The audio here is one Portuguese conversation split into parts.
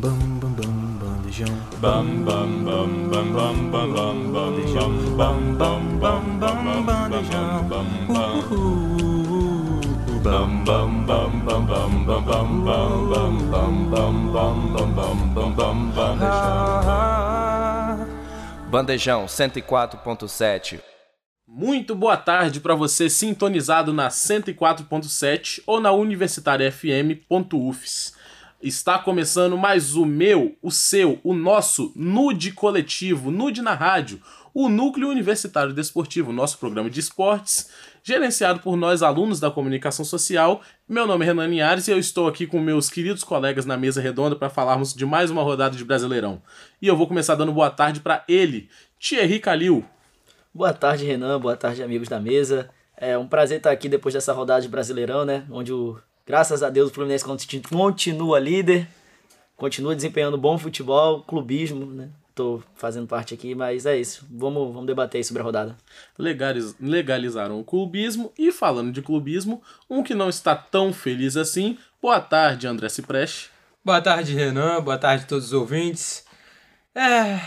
bam, bam, bam, bandejão. Bam bam bam bam bam bam bam Bandejão. bam Bam, bam, bam, bam, bandejão. Bam bam bam bam bam bam bam bam bam bam bam bam bam bam bam bam Ah, Bandejão 104.7. Muito boa tarde para você sintonizado na 104.7 ou na universitariafm.ufs. Está começando mais o meu, o seu, o nosso Nude Coletivo, Nude na Rádio, o Núcleo Universitário Desportivo, nosso programa de esportes, gerenciado por nós alunos da comunicação social. Meu nome é Renan Linhares e eu estou aqui com meus queridos colegas na mesa redonda para falarmos de mais uma rodada de Brasileirão. E eu vou começar dando boa tarde para ele, Thierry Calil. Boa tarde, Renan. Boa tarde, amigos da mesa. É um prazer estar aqui depois dessa rodada de Brasileirão, né? Onde, o, graças a Deus, o Fluminense conti- continua líder, continua desempenhando bom futebol, clubismo, né? Tô fazendo parte aqui, mas é isso. Vamos, vamos debater aí sobre a rodada. legaliz- legalizaram o clubismo. E falando de clubismo, um que não está tão feliz assim. Boa tarde, André Cipreste. Boa tarde, Renan. Boa tarde a todos os ouvintes. É,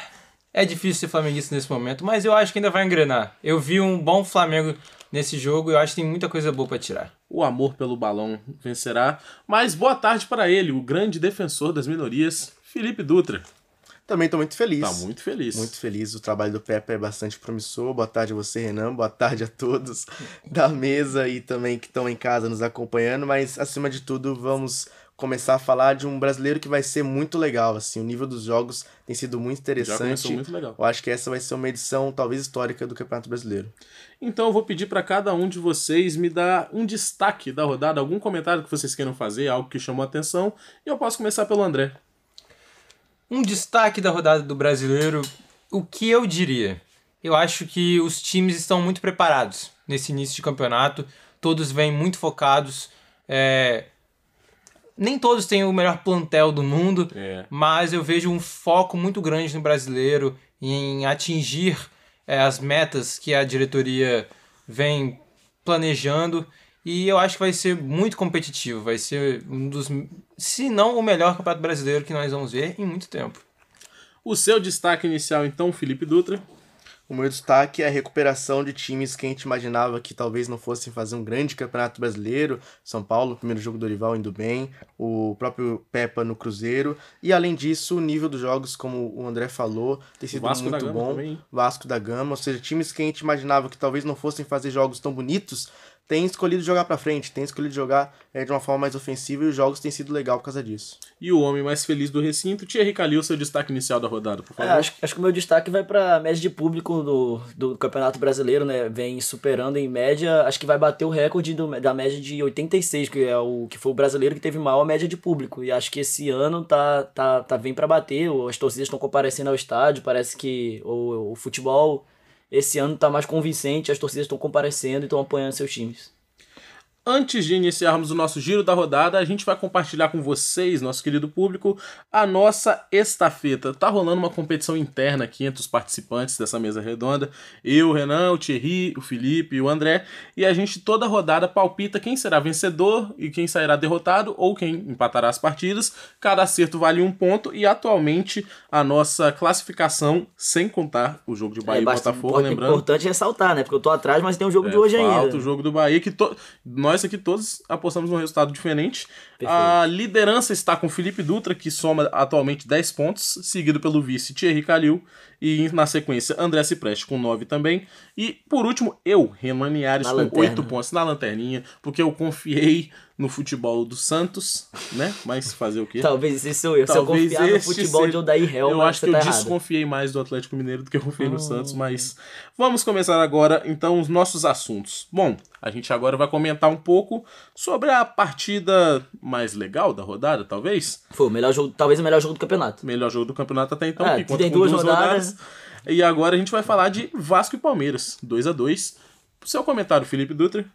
é difícil ser flamenguista nesse momento, mas eu acho que ainda vai engrenar. Eu vi um bom Flamengo nesse jogo e eu acho que tem muita coisa boa pra tirar. O amor pelo balão vencerá. Mas boa tarde para ele, o grande defensor das minorias, Felipe Dutra. Também estou muito feliz. Tá muito feliz. Muito feliz. O trabalho do Pepe é bastante promissor. Boa tarde a você, Renan. Boa tarde a todos da mesa e também que estão em casa nos acompanhando. Mas, acima de tudo, vamos começar a falar de um brasileiro que vai ser muito legal. Assim, o nível dos jogos tem sido muito Já interessante. muito legal. Eu acho que essa vai ser uma edição talvez histórica do Campeonato Brasileiro. Então eu vou pedir para cada um de vocês me dar um destaque da rodada, algum comentário que vocês queiram fazer, algo que chamou a atenção. E eu posso começar pelo André. Um destaque da rodada do brasileiro, o que eu diria? Eu acho que os times estão muito preparados nesse início de campeonato, todos vêm muito focados. é, Nem todos têm o melhor plantel do mundo, É. mas eu vejo um foco muito grande no brasileiro em atingir é, as metas que a diretoria vem planejando. E eu acho que vai ser muito competitivo. Vai ser um dos, se não o melhor campeonato brasileiro que nós vamos ver em muito tempo. O seu destaque inicial, então, Felipe Dutra. O meu destaque é a recuperação de times que a gente imaginava que talvez não fossem fazer um grande campeonato brasileiro. São Paulo, primeiro jogo do Orival indo bem, o próprio Peppa no Cruzeiro. E além disso, o nível dos jogos, como o André falou, tem sido muito bom. também? Vasco da Gama, ou seja, times que a gente imaginava que talvez não fossem fazer jogos tão bonitos, têm escolhido jogar pra frente, têm escolhido jogar eh, de uma forma mais ofensiva e os jogos têm sido legal por causa disso. E o homem mais feliz do recinto, Thierry Calil, seu destaque inicial da rodada, por É, favor. acho, acho que o meu destaque vai para a média de público do, do Campeonato Brasileiro, né? Vem superando em média, acho que vai bater o recorde do- da média de 86, que é o que foi o brasileiro que teve maior média de público. E acho que esse ano tá, tá, tá bem para bater, as torcidas estão comparecendo ao estádio, parece que o, o futebol esse ano tá mais convincente, as torcidas estão comparecendo e estão apoiando seus times. Antes de iniciarmos o nosso giro da rodada, a gente vai compartilhar com vocês, nosso querido público, a nossa estafeta. Tá rolando uma competição interna aqui entre os participantes dessa mesa redonda. Eu, o Renan, o Thierry, o Felipe e o André. E a gente toda rodada palpita quem será vencedor e quem sairá derrotado ou quem empatará as partidas. Cada acerto vale um ponto e atualmente a nossa classificação, sem contar o jogo de Bahia e bastante Botafogo, lembrando. importante ressaltar, né? Porque eu tô atrás, mas tem um jogo de É, hoje falta ainda. o jogo do Bahia, que to... nós aqui todos apostamos num resultado diferente. A liderança está com Felipe Dutra, que soma atualmente 10 pontos, seguido pelo vice Thierry Calil, e na sequência André Cipreste com 9 também. E por último, eu, Renan Linhares, Na com lanterna. 8 pontos na lanterninha, porque eu confiei no futebol do Santos, né? Mas fazer o quê? Talvez esse sou eu. Se eu Talvez confiar no futebol seja- de Odair Helma, Eu acho que você eu tá errado. desconfiei mais do Atlético Mineiro do que eu confiei no Santos, mas vamos começar agora então os nossos assuntos. Bom, a gente agora vai comentar um pouco sobre a partida mais legal da rodada, talvez. Foi o melhor jogo, talvez o melhor jogo do campeonato. Melhor jogo do campeonato até então, É, que tem com duas rodadas. E agora a gente vai falar de Vasco e Palmeiras, 2 a 2 Seu comentário, Felipe Dutra.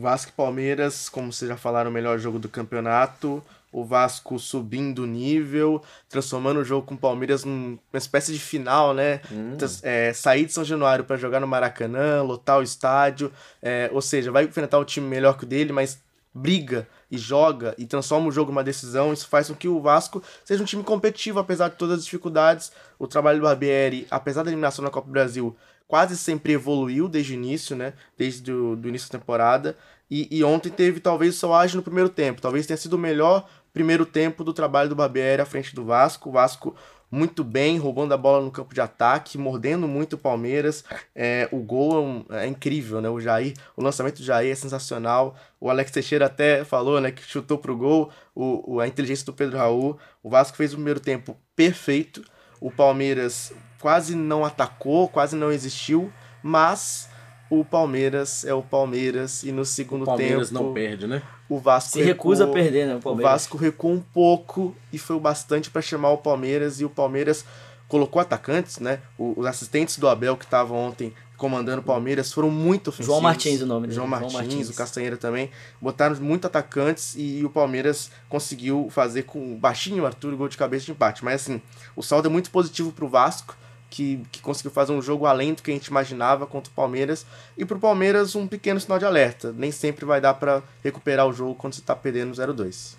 Vasco e Palmeiras, como vocês já falaram, o melhor jogo do campeonato. O Vasco subindo o nível, transformando o jogo com o Palmeiras numa espécie de final, né? Trans- é, sair de São Januário para jogar no Maracanã, lotar o estádio. é, ou seja, vai enfrentar um time melhor que o dele, mas briga e joga e transforma o jogo numa decisão, isso faz com que o Vasco seja um time competitivo, apesar de todas as dificuldades. O trabalho do Barbieri, apesar da eliminação na Copa do Brasil, quase sempre evoluiu desde o início, né? Desde o do início da temporada. E, e ontem teve talvez seu ágio no primeiro tempo. Talvez tenha sido o melhor primeiro tempo do trabalho do Barbieri à frente do Vasco. O Vasco muito bem, roubando a bola no campo de ataque, mordendo muito o Palmeiras. É, o gol é, um- é incrível, né? O Jair, o lançamento do Jair é sensacional. O Alex Teixeira até falou, né, que chutou pro gol. O, o- a inteligência do Pedro Raul. O Vasco fez o primeiro tempo perfeito. O Palmeiras quase não atacou, quase não existiu, mas o Palmeiras é o Palmeiras e no segundo O Palmeiras tempo não perde, né? o Vasco Se recusa a perder, né, o O Palmeiras. Vasco recuou um pouco e foi o bastante para chamar o Palmeiras e o Palmeiras colocou atacantes, né? O- Os assistentes do Abel que estavam ontem comandando o Palmeiras foram muito ofensivos. João Martins o nome dele, João João Martins, Martins. o Castanheira também. Botaram muito atacantes e o Palmeiras conseguiu fazer com o baixinho o Arthur o gol de cabeça de empate. Mas assim, o saldo é muito positivo pro Vasco. Que, que conseguiu fazer um jogo além do que a gente imaginava contra o Palmeiras. E pro Palmeiras, um pequeno sinal de alerta. Nem sempre vai dar para recuperar o jogo quando você tá perdendo 0-2.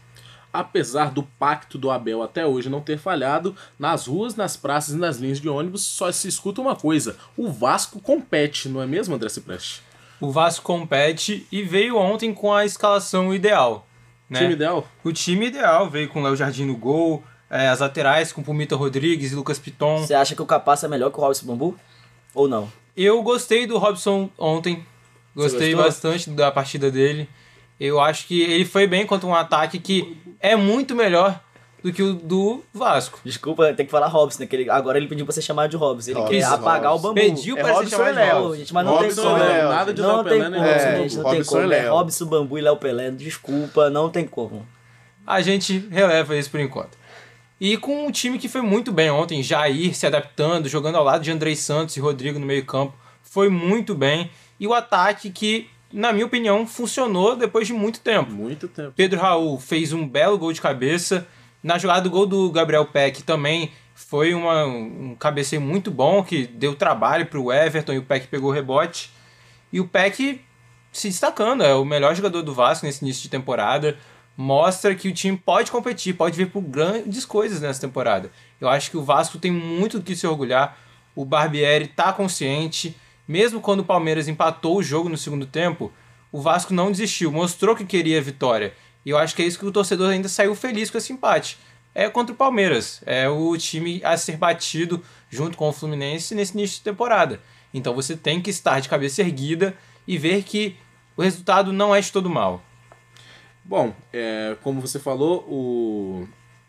Apesar do pacto do Abel até hoje não ter falhado, nas ruas, nas praças e nas linhas de ônibus só se escuta uma coisa: o Vasco compete, não é mesmo, André Cipreste? O Vasco compete e veio ontem com a escalação ideal. Né? Time ideal? O time ideal veio com o Léo Jardim no gol, é, as laterais com Pumita Rodrigues e Lucas Piton. Você acha que o Capaça é melhor que o Robson Bambu? Ou não? Eu gostei do Robson ontem. Gostei bastante da partida dele. Eu acho que ele foi bem contra um ataque que é muito melhor do que o do Vasco. Desculpa, tem que falar Robson, né? Ele- agora ele pediu pra ser chamado de Robson. Ele Robson, quer apagar Robson. o bambu. Pediu É pra ser Robson chamado e de Léo. Pô, gente, mas não Robson tem como. e Léo, nada de não Léo tem Pelé, né? como, É, gente, não tem Robson como. É Léo. Robson Bambu e Léo Pelé, desculpa, não tem como. A gente releva isso por enquanto. E com um time que foi muito bem ontem, Jair se adaptando, jogando ao lado de Andrei Santos e Rodrigo no meio-campo, foi muito bem. E o ataque que, na minha opinião, funcionou depois de muito tempo. Muito tempo. Pedro Raul fez um belo gol de cabeça. Na jogada do gol do Gabriel Peck também foi uma- um cabeceio muito bom que deu trabalho para o Everton e o Peck pegou o rebote. E o Peck se destacando, é o melhor jogador do Vasco nesse início de temporada. Mostra que o time pode competir, pode vir por grandes coisas nessa temporada. Eu acho que o Vasco tem muito do que se orgulhar. O Barbieri tá consciente, mesmo quando o Palmeiras empatou o jogo no segundo tempo, o Vasco não desistiu, mostrou que queria a vitória. E eu acho que é isso que o torcedor ainda saiu feliz com esse empate. É contra o Palmeiras, é o time a ser batido junto com o Fluminense nesse início de temporada. Então você tem que estar de cabeça erguida e ver que o resultado não é de todo mal. Bom, é, como você falou, o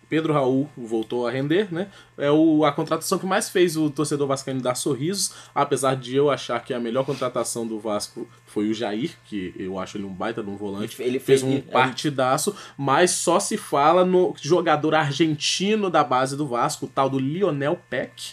Pedro Raul voltou a render, né? É o, a contratação que mais fez o torcedor vascaíno dar sorrisos, apesar de eu achar que a melhor contratação do Vasco foi o Jair, que eu acho ele um baita de um volante. Ele fez fez- um partidaço, mas só se fala no jogador argentino da base do Vasco, o tal do Lionel Peck,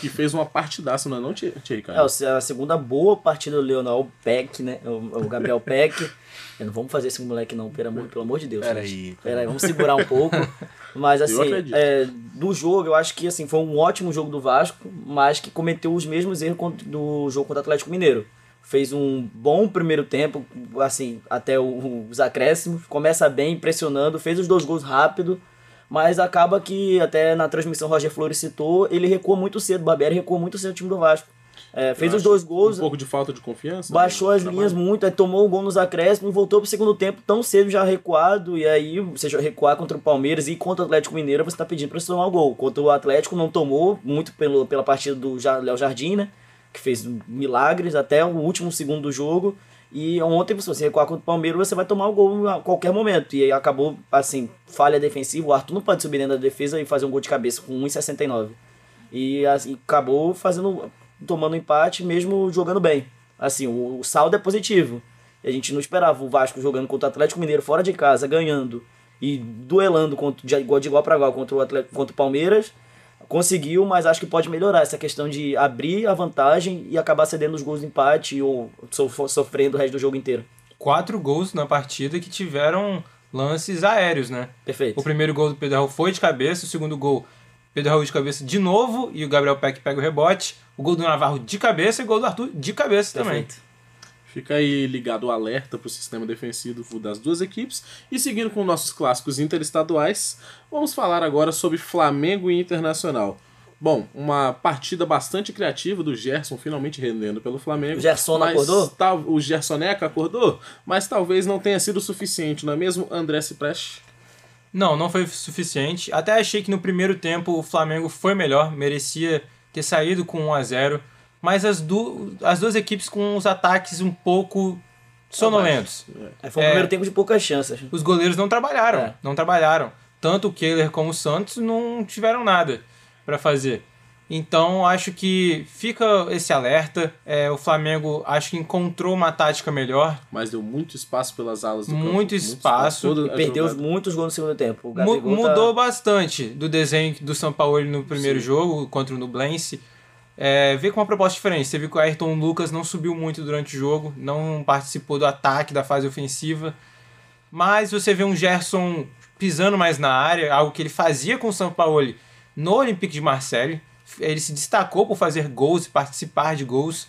que fez uma partidaça, não é não, Thierry, É, a segunda boa partida do Leonel Peck, né? O, o Gabriel Peck. Não vamos fazer esse moleque não, pelo amor, pelo amor de Deus. Pera gente. aí. Pera aí, vamos segurar um pouco. Mas assim, é, do jogo, eu acho que assim, foi um ótimo jogo do Vasco, mas que cometeu os mesmos erros do jogo contra o Atlético Mineiro. Fez um bom primeiro tempo, assim, até os acréscimos. Começa bem, pressionando, fez os dois gols rápido. Mas acaba que, até na transmissão Roger Flores citou, ele recuou muito cedo. O Barbieri recuou muito cedo o time do Vasco. É, fez Eu os dois gols, Um pouco de falta de confiança. baixou no as trabalho. linhas muito, aí tomou o gol nos acréscimos e voltou pro segundo tempo tão cedo já recuado. E aí, você recuar contra o Palmeiras e contra o Atlético Mineiro, você tá pedindo pra você tomar o gol. Contra o Atlético não tomou, muito pelo, pela partida do Léo Jardim, né? Que fez milagres até o último segundo do jogo. E ontem, se você recuar contra o Palmeiras, você vai tomar o gol a qualquer momento. E aí acabou, assim, falha defensiva. O Arthur não pode subir dentro da defesa e fazer um gol de cabeça com 1,69. E assim, acabou fazendo tomando empate mesmo jogando bem. Assim, o, o saldo é positivo. E a gente não esperava o Vasco jogando contra o Atlético Mineiro fora de casa, ganhando e duelando contra, de igual de igual para igual contra o Atlético, contra o Palmeiras. Conseguiu, mas acho que pode melhorar essa questão de abrir a vantagem e acabar cedendo os gols de empate ou sof- sofrendo o resto do jogo inteiro. Quatro gols na partida que tiveram lances aéreos, né? Perfeito. O primeiro gol do Pedro foi de cabeça, o segundo gol, Pedro Raul de cabeça de novo e o Gabriel Peck pega o rebote. O gol do Navarro de cabeça e o gol do Arthur de cabeça também. Perfeito. Fica aí ligado o alerta para o sistema defensivo das duas equipes. E seguindo com nossos clássicos interestaduais, vamos falar agora sobre Flamengo e Internacional. Bom, uma partida bastante criativa do Gerson finalmente rendendo pelo Flamengo. O Gerson acordou? Tal, o Gersoneca acordou, mas talvez não tenha sido suficiente, não é mesmo, André Cipreste? Não, não foi suficiente. Até achei que no primeiro tempo o Flamengo foi melhor, merecia ter saído com 1 a 0 mas as, du as duas equipes com os ataques um pouco sonolentos. Aí foi um É. primeiro tempo de poucas chances. Os goleiros não trabalharam, É. não trabalharam. Tanto o Kehler como o Santos não tiveram nada para fazer. Então acho que fica esse alerta. É, o Flamengo acho que encontrou uma tática melhor. Mas deu muito espaço pelas alas do campo. Muito espaço. toda E a perdeu jogada. muitos gols no segundo tempo. Mu- tá- mudou bastante do desenho do São Paulo no primeiro jogo contra o Nublense. É, veio com uma proposta diferente. Você viu que o Ayrton Lucas não subiu muito durante o jogo, não participou do ataque, da fase ofensiva. Mas você vê um Gerson pisando mais na área, algo que ele fazia com o São Paulo no Olympique de Marseille. Ele se destacou por fazer gols e participar de gols.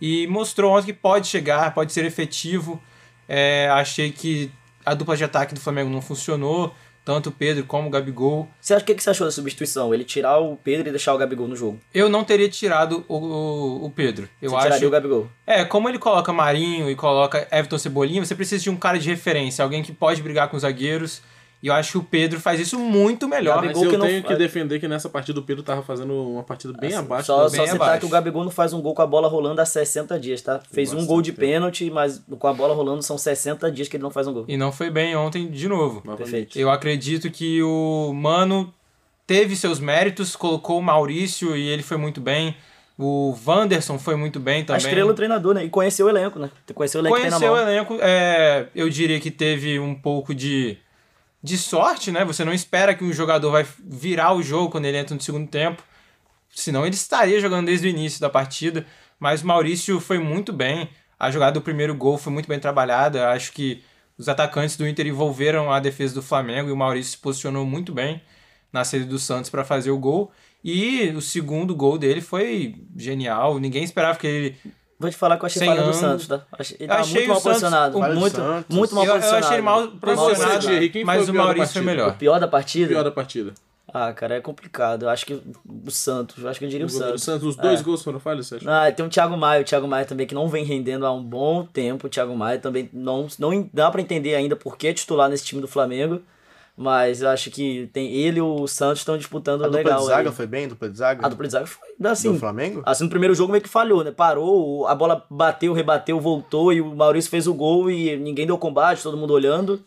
E mostrou ontem que pode chegar, pode ser efetivo. É, achei que a dupla de ataque do Flamengo não funcionou, tanto o Pedro como o Gabigol. Você acha o que, que você achou da substituição? Ele tirar o Pedro e deixar o Gabigol no jogo. Eu não teria tirado o, o, o Pedro. Eu você acho. tiraria o Gabigol. É, como ele coloca Marinho e coloca Everton Cebolinha, você precisa de um cara de referência, alguém que pode brigar com os zagueiros. E eu acho que o Pedro faz isso muito melhor. Mas Gabigol eu que não tenho que faz- defender que nessa partida o Pedro tava fazendo uma partida bem abaixo. Só, das- só bem citar abaixo. que o Gabigol não faz um gol com a bola rolando há 60 dias, tá? Fez um gol de pênalti, mas com a bola rolando são 60 dias que ele não faz um gol. E não foi bem ontem de novo. novamente. Perfeito. Eu acredito que o Mano teve seus méritos, colocou o Maurício e ele foi muito bem. O Wanderson foi muito bem A também. estrela do treinador, né? E conheceu o elenco, né? Conheceu o elenco que tem Conheceu o na mão. elenco, é, eu diria que teve um pouco de, de sorte, né? Você não espera que um jogador vai virar o jogo quando ele entra no segundo tempo. Senão ele estaria jogando desde o início da partida. Mas Maurício foi muito bem. A jogada do primeiro gol foi muito bem trabalhada. Acho que os atacantes do Inter envolveram a defesa do Flamengo e o Maurício se posicionou muito bem na saída do Santos para fazer o gol. E o segundo gol dele foi genial. Ninguém esperava que ele Vou te falar que eu achei falha do. Santos, tá? Achei- Ele tava Achei muito o mal Santos- posicionado. Do Muito, Santos. muito mal Eu, eu posicionado. achei ele mal posicionado, foi mas o o pior da Maurício foi partida? melhor. O pior da partida? Pior da partida. Ah, cara, é complicado. Eu acho que o Santos, eu acho que eu diria O o Santos. Santos, os dois É. gols foram falhos, você acha? Ah, tem o Thiago Maia, o Thiago Maia também que não vem rendendo há um bom tempo. O Thiago Maia também não, não dá pra entender ainda por que é titular nesse time do Flamengo. Mas eu acho que tem ele e o Santos estão disputando A dupla legal. de zaga aí. foi bem? Dupla de zaga? A dupla de zaga foi assim. Do Flamengo? Assim, no primeiro jogo meio que falhou, né? Parou, a bola bateu, rebateu, voltou e o Maurício fez o gol e ninguém deu combate, todo mundo olhando.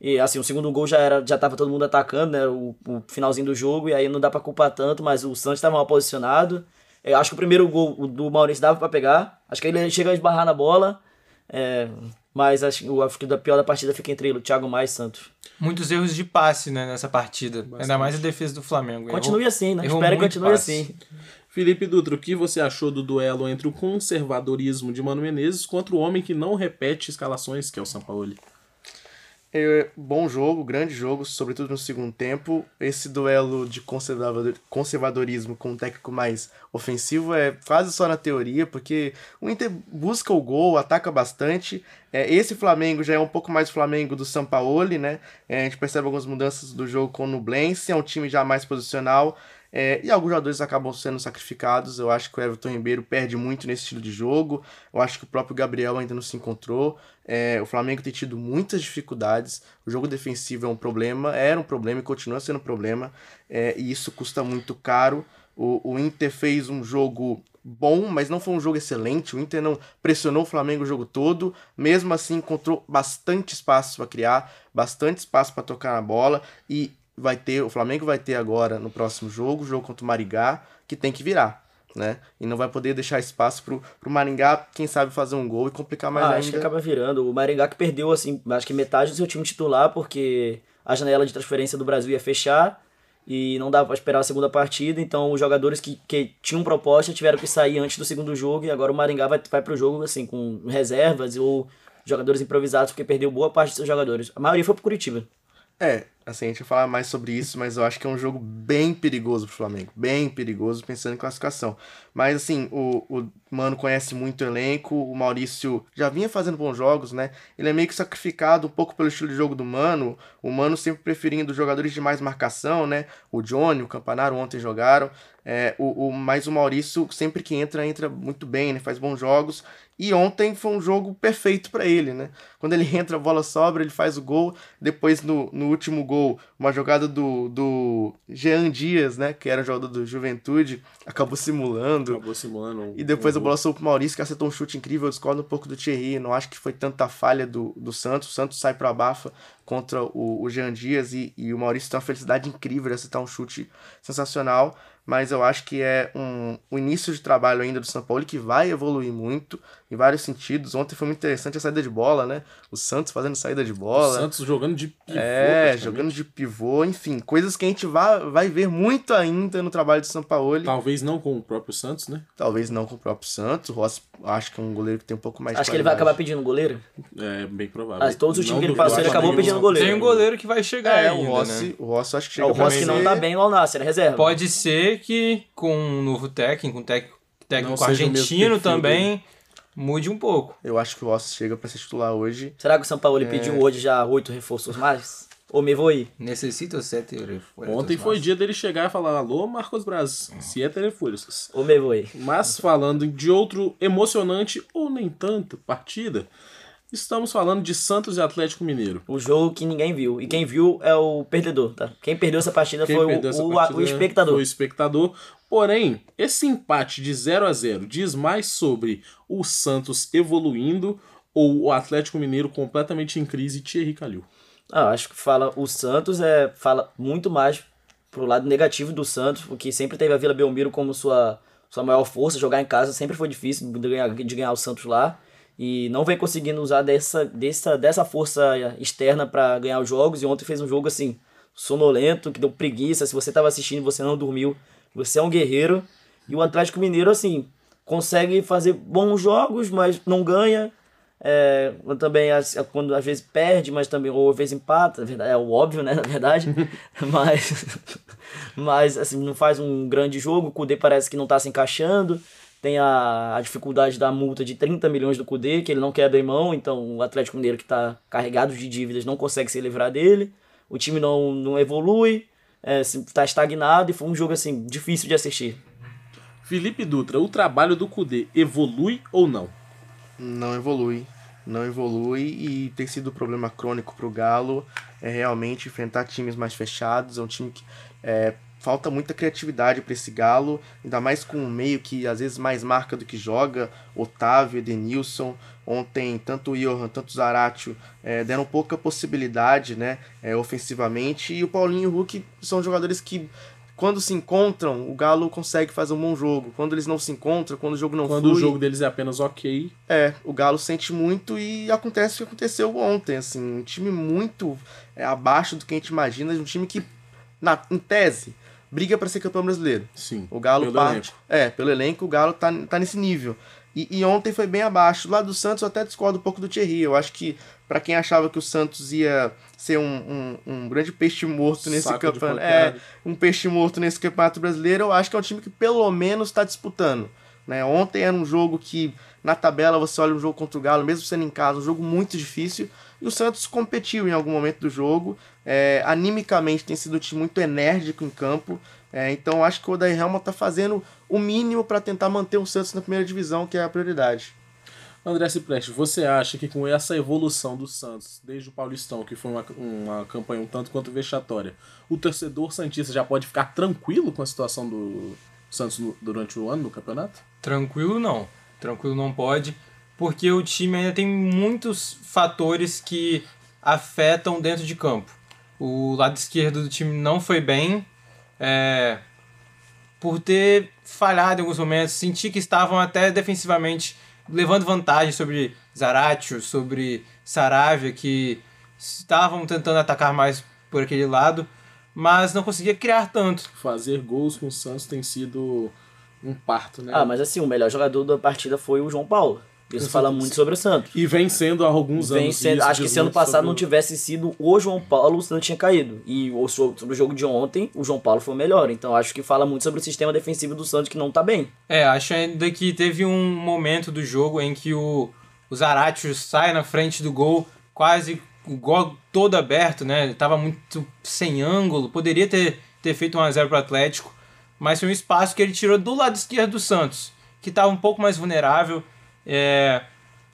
E assim, o segundo gol já era, já tava todo mundo atacando, né? O, o finalzinho do jogo, e aí não dá pra culpar tanto, mas o Santos tava mal posicionado. Eu acho que o primeiro gol do Maurício dava pra pegar. Acho que ele chega a esbarrar na bola. é, mas acho, que o- acho que o pior da partida fica entre o Thiago Maia e Santos. Muitos erros de passe né, nessa partida. Ainda mais a defesa do Flamengo. Continue Errou- assim, né? Espero que continue passe. assim. Felipe Dutra, o que você achou do duelo entre o conservadorismo de Mano Menezes contra o homem que não repete escalações, que é o Sampaoli? É, bom jogo, grande jogo, sobretudo no segundo tempo. Esse duelo de conservador, conservadorismo com um técnico mais ofensivo é quase só na teoria, porque o Inter busca o gol, ataca bastante. É, esse Flamengo já é um pouco mais Flamengo do Sampaoli, né? É, a gente percebe algumas mudanças do jogo com o Nublense, é um time já mais posicional. É, e alguns jogadores acabam sendo sacrificados. Eu acho que o Everton Ribeiro perde muito nesse estilo de jogo. Eu acho que o próprio Gabriel ainda não se encontrou. É, o Flamengo tem tido muitas dificuldades. O jogo defensivo é um problema, era um problema e continua sendo um problema. É, e isso custa muito caro. O, o Inter fez um jogo bom, mas não foi um jogo excelente. O Inter não pressionou o Flamengo o jogo todo. Mesmo assim, encontrou bastante espaço para criar, bastante espaço para tocar na bola. E vai ter, o Flamengo vai ter agora no próximo jogo, o jogo contra o Marigá, que tem que virar. Né? E não vai poder deixar espaço pro, pro Maringá, quem sabe, fazer um gol e complicar mais Ah, ainda. acho que acaba virando. O Maringá que perdeu, assim, acho que metade do seu time titular, porque a janela de transferência do Brasil ia fechar e não dava pra esperar a segunda partida, então os jogadores que, que tinham proposta tiveram que sair antes do segundo jogo e agora o Maringá vai, vai pro jogo, assim, com reservas ou jogadores improvisados, porque perdeu boa parte dos seus jogadores. A maioria foi pro Curitiba. É, Assim, a gente vai falar mais sobre isso, mas eu acho que é um jogo bem perigoso pro Flamengo. Bem perigoso, pensando em classificação. Mas, assim, o, o Mano conhece muito o elenco, o Maurício já vinha fazendo bons jogos, né? Ele é meio que sacrificado um pouco pelo estilo de jogo do Mano. O Mano sempre preferindo jogadores de mais marcação, né? O Johnny, o Campanaro ontem jogaram. É, o, o, mas o Maurício, sempre que entra, entra muito bem, né? Faz bons jogos. E ontem foi um jogo perfeito para ele, né? Quando ele entra, a bola sobra, ele faz o gol. Depois, no, no último gol, uma jogada do, do Jean Dias, né? Que era jogador do Juventude, acabou simulando. Acabou simulando. Um, E depois um a bola sobrou pro Maurício, que acertou um chute incrível. Eu discordo um pouco do Thierry. Não acho que foi tanta falha do, do Santos. O Santos sai pro abafa contra o, o Jean Dias e, e o Maurício tem uma felicidade incrível de acertar um chute sensacional. Mas eu acho que é um, um início de trabalho ainda do São Paulo que vai evoluir muito em vários sentidos. Ontem foi muito interessante a saída de bola, né? O Santos fazendo saída de O bola. Santos jogando de pivô. É, jogando de pivô, enfim, coisas que a gente vai, vai ver muito ainda no trabalho do São Paulo. Talvez não com o próprio Santos, né? Talvez não com o próprio Santos. O Rossi acho que é um goleiro que tem um pouco mais de Acho que ele vai acabar pedindo goleiro. É bem provável. Ah, todos os times que ele passou, ele acabou pedindo goleiro. Tem um goleiro que vai chegar É, ainda, o Rossi, né? o Rossi acho que É, chega o pra Rossi que não ser- tá bem no Al-Nassr, é reserva. Pode ser que com um novo técnico, um técnico, técnico o argentino também, mude um pouco. Eu acho que o Rossi chega pra ser titular hoje. Será que o São Paulo É. pediu hoje já oito reforços mais? Ou me vou ir? Necessita sete Ontem foi dia dele chegar e falar: Alô, Marcos Braz, se é telefúrios. Ou me vou ir? Mas falando de outro emocionante ou nem tanto partida, estamos falando de Santos e Atlético Mineiro. O jogo que ninguém viu. E quem viu é o perdedor, tá? Quem perdeu essa partida Quem foi o, essa o, partida o espectador. Foi o espectador. Porém, esse empate de 0 a 0 diz mais sobre o Santos evoluindo ou o Atlético Mineiro completamente em crise e Thierry Calil. Ah, acho que fala o Santos é fala muito mais pro lado negativo do Santos, porque sempre teve a Vila Belmiro como sua sua maior força, jogar em casa sempre foi difícil de ganhar, de ganhar o Santos lá e não vem conseguindo usar dessa dessa dessa força externa para ganhar os jogos e ontem fez um jogo assim sonolento, que deu preguiça, se você tava assistindo, e você não dormiu, você é um guerreiro. E o Atlético Mineiro assim, consegue fazer bons jogos, mas não ganha. É, também quando às vezes perde, mas também ou às vezes empata, é o óbvio, né, na verdade. mas mas assim, não faz um grande jogo, o Cudê parece que não tá se encaixando. Tem a, a dificuldade da multa de 30 milhões do Cudê, que ele não quer abrir mão, então o Atlético Mineiro que tá carregado de dívidas não consegue se livrar dele. O time não, não evolui, é, se- tá estagnado e foi um jogo assim difícil de assistir. Felipe Dutra, o trabalho do Cudê evolui ou não? Não evolui. Não evolui e tem sido um problema crônico pro Galo. É realmente enfrentar times mais fechados. É um time que é, falta muita criatividade para esse Galo. Ainda mais com um meio que às vezes mais marca do que joga. Otávio, Edenilson. Ontem, tanto o Johan, tanto o Zaratio é, deram pouca possibilidade né, é, ofensivamente. E o Paulinho e o Hulk são jogadores que. Quando se encontram, o Galo consegue fazer um bom jogo. Quando eles não se encontram, quando o jogo não Quando o flui, jogo deles é apenas ok, é, o Galo sente muito e acontece o que aconteceu ontem, assim, um time muito é, abaixo do que a gente imagina, um time que, na, em tese, briga para ser campeão brasileiro. sim. O Galo pelo parte. elenco. É, pelo elenco, o Galo tá, tá nesse nível. E, e ontem foi bem abaixo. Lá do Santos eu até discordo um pouco do Thierry. Eu acho que, para quem achava que o Santos ia ser um, um, um grande peixe morto nesse Saco campeonato. É, um peixe morto nesse campeonato brasileiro, eu acho que é um time que pelo menos está disputando. Né? Ontem era um jogo que, na tabela, você olha um jogo contra o Galo, mesmo sendo em casa, um jogo muito difícil. E o Santos competiu em algum momento do jogo. É, animicamente tem sido um time muito enérgico em campo. É, então acho que o Odair Helma está fazendo o mínimo para tentar manter o Santos na primeira divisão, que é a prioridade. André Cipreste, você acha que com essa evolução do Santos, desde o Paulistão, que foi uma, uma campanha um tanto quanto vexatória, o torcedor Santista já pode ficar tranquilo com a situação do Santos no- durante o ano no campeonato? Tranquilo não. Tranquilo não pode, porque o time ainda tem muitos fatores que afetam dentro de campo. O lado esquerdo do time não foi bem, é, por ter falhado em alguns momentos, senti que estavam até defensivamente levando vantagem sobre Zaratio, sobre Saravia, que estavam tentando atacar mais por aquele lado, mas não conseguia criar tanto. Fazer gols com o Santos tem sido um parto, né? Ah, mas assim, o melhor jogador da partida foi o João Paulo. Isso fala muito sobre o Santos. E vem sendo há alguns Vem anos. sendo- acho que se ano passado sobre não tivesse sido o João Paulo, o Santos tinha caído. E sobre o jogo de ontem, o João Paulo foi o melhor. Então acho que fala muito sobre o sistema defensivo do Santos que não tá bem. É, acho ainda que teve um momento do jogo em que o, o Zaratio sai na frente do gol, quase o gol todo aberto, né? Ele tava muito sem ângulo, poderia ter, ter feito 1x0 pro Atlético, mas foi um espaço que ele tirou do lado esquerdo do Santos, que tava um pouco mais vulnerável. É,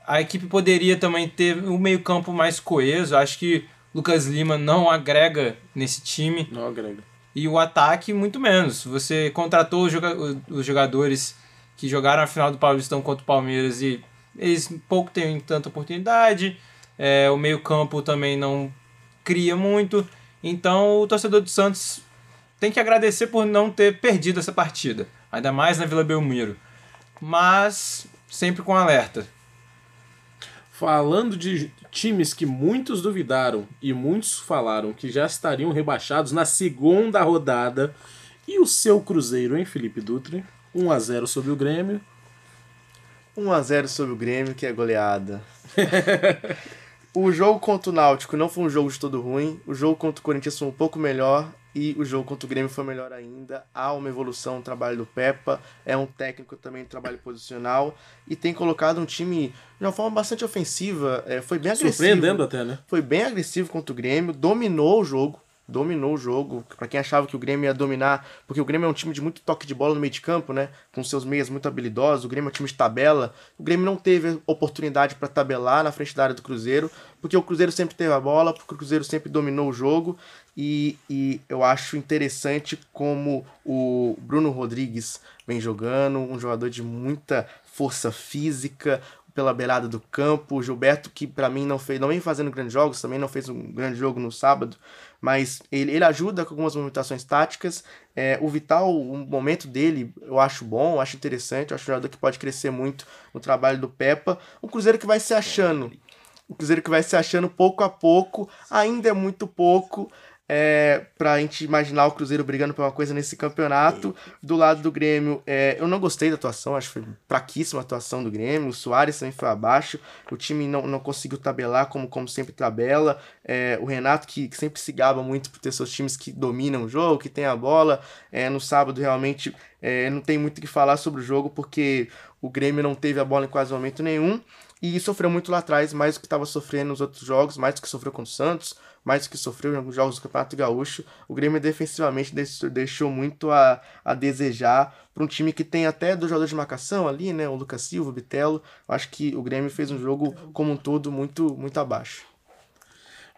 a equipe poderia também ter um meio-campo mais coeso. Acho que Lucas Lima não agrega nesse time. Não agrega. E o ataque, muito menos. Você contratou os joga- os jogadores que jogaram a final do Paulistão contra o Palmeiras e eles pouco têm tanta oportunidade. É, o meio-campo também não cria muito. Então o torcedor do Santos tem que agradecer por não ter perdido essa partida. Ainda mais na Vila Belmiro. Mas sempre com alerta. Falando de times que muitos duvidaram e muitos falaram que já estariam rebaixados na segunda rodada. E o seu Cruzeiro, hein, Felipe Dutra? 1x0 sobre o Grêmio. 1x0 sobre o Grêmio, que é goleada. o jogo contra o Náutico não foi um jogo de todo ruim. O jogo contra o Corinthians foi um pouco melhor. E o jogo contra o Grêmio foi melhor ainda. Há uma evolução no trabalho do Peppa. É um técnico também de trabalho posicional. E tem colocado um time de uma forma bastante ofensiva. É, foi bem agressivo. Surpreendendo até, né? foi bem agressivo contra o Grêmio, dominou o jogo, dominou o jogo. Pra quem achava que o Grêmio ia dominar, porque o Grêmio é um time de muito toque de bola no meio de campo, né? Com seus meias muito habilidosos, o Grêmio é um time de tabela. O Grêmio não teve oportunidade pra tabelar na frente da área do Cruzeiro, porque o Cruzeiro sempre teve a bola, porque o Cruzeiro sempre dominou o jogo. E, e eu acho interessante como o Bruno Rodrigues vem jogando, um jogador de muita força física, pela beirada do campo. O Gilberto, que pra mim não fez, não vem fazendo grandes jogos, também não fez um grande jogo no sábado, mas ele, ele ajuda com algumas movimentações táticas. É, o Vital, o momento dele eu acho bom, eu acho interessante, eu acho um jogador que pode crescer muito no trabalho do Peppa. Um Cruzeiro que vai se achando. O Cruzeiro que vai se achando pouco a pouco, ainda é muito pouco. É, pra gente imaginar o Cruzeiro brigando por uma coisa nesse campeonato. Do lado do Grêmio, é, eu não gostei da atuação, acho que foi fraquíssima a atuação do Grêmio. O Soares também foi abaixo. O time não, não conseguiu tabelar como, como sempre tabela. É, o Renato, que, que sempre se gaba muito por ter seus times que dominam o jogo, que tem a bola. É, no sábado, realmente, é, não tem muito o que falar sobre o jogo, porque o Grêmio não teve a bola em quase momento nenhum. E sofreu muito lá atrás, mais do que estava sofrendo nos outros jogos, mais do que sofreu contra o Santos, mais que sofreu em alguns jogos do Campeonato Gaúcho. O Grêmio defensivamente deixou, muito a, a desejar para um time que tem até dois jogadores de marcação ali, né? O Lucas Silva, o Bitelo. Eu acho que o Grêmio fez um jogo como um todo muito, muito abaixo.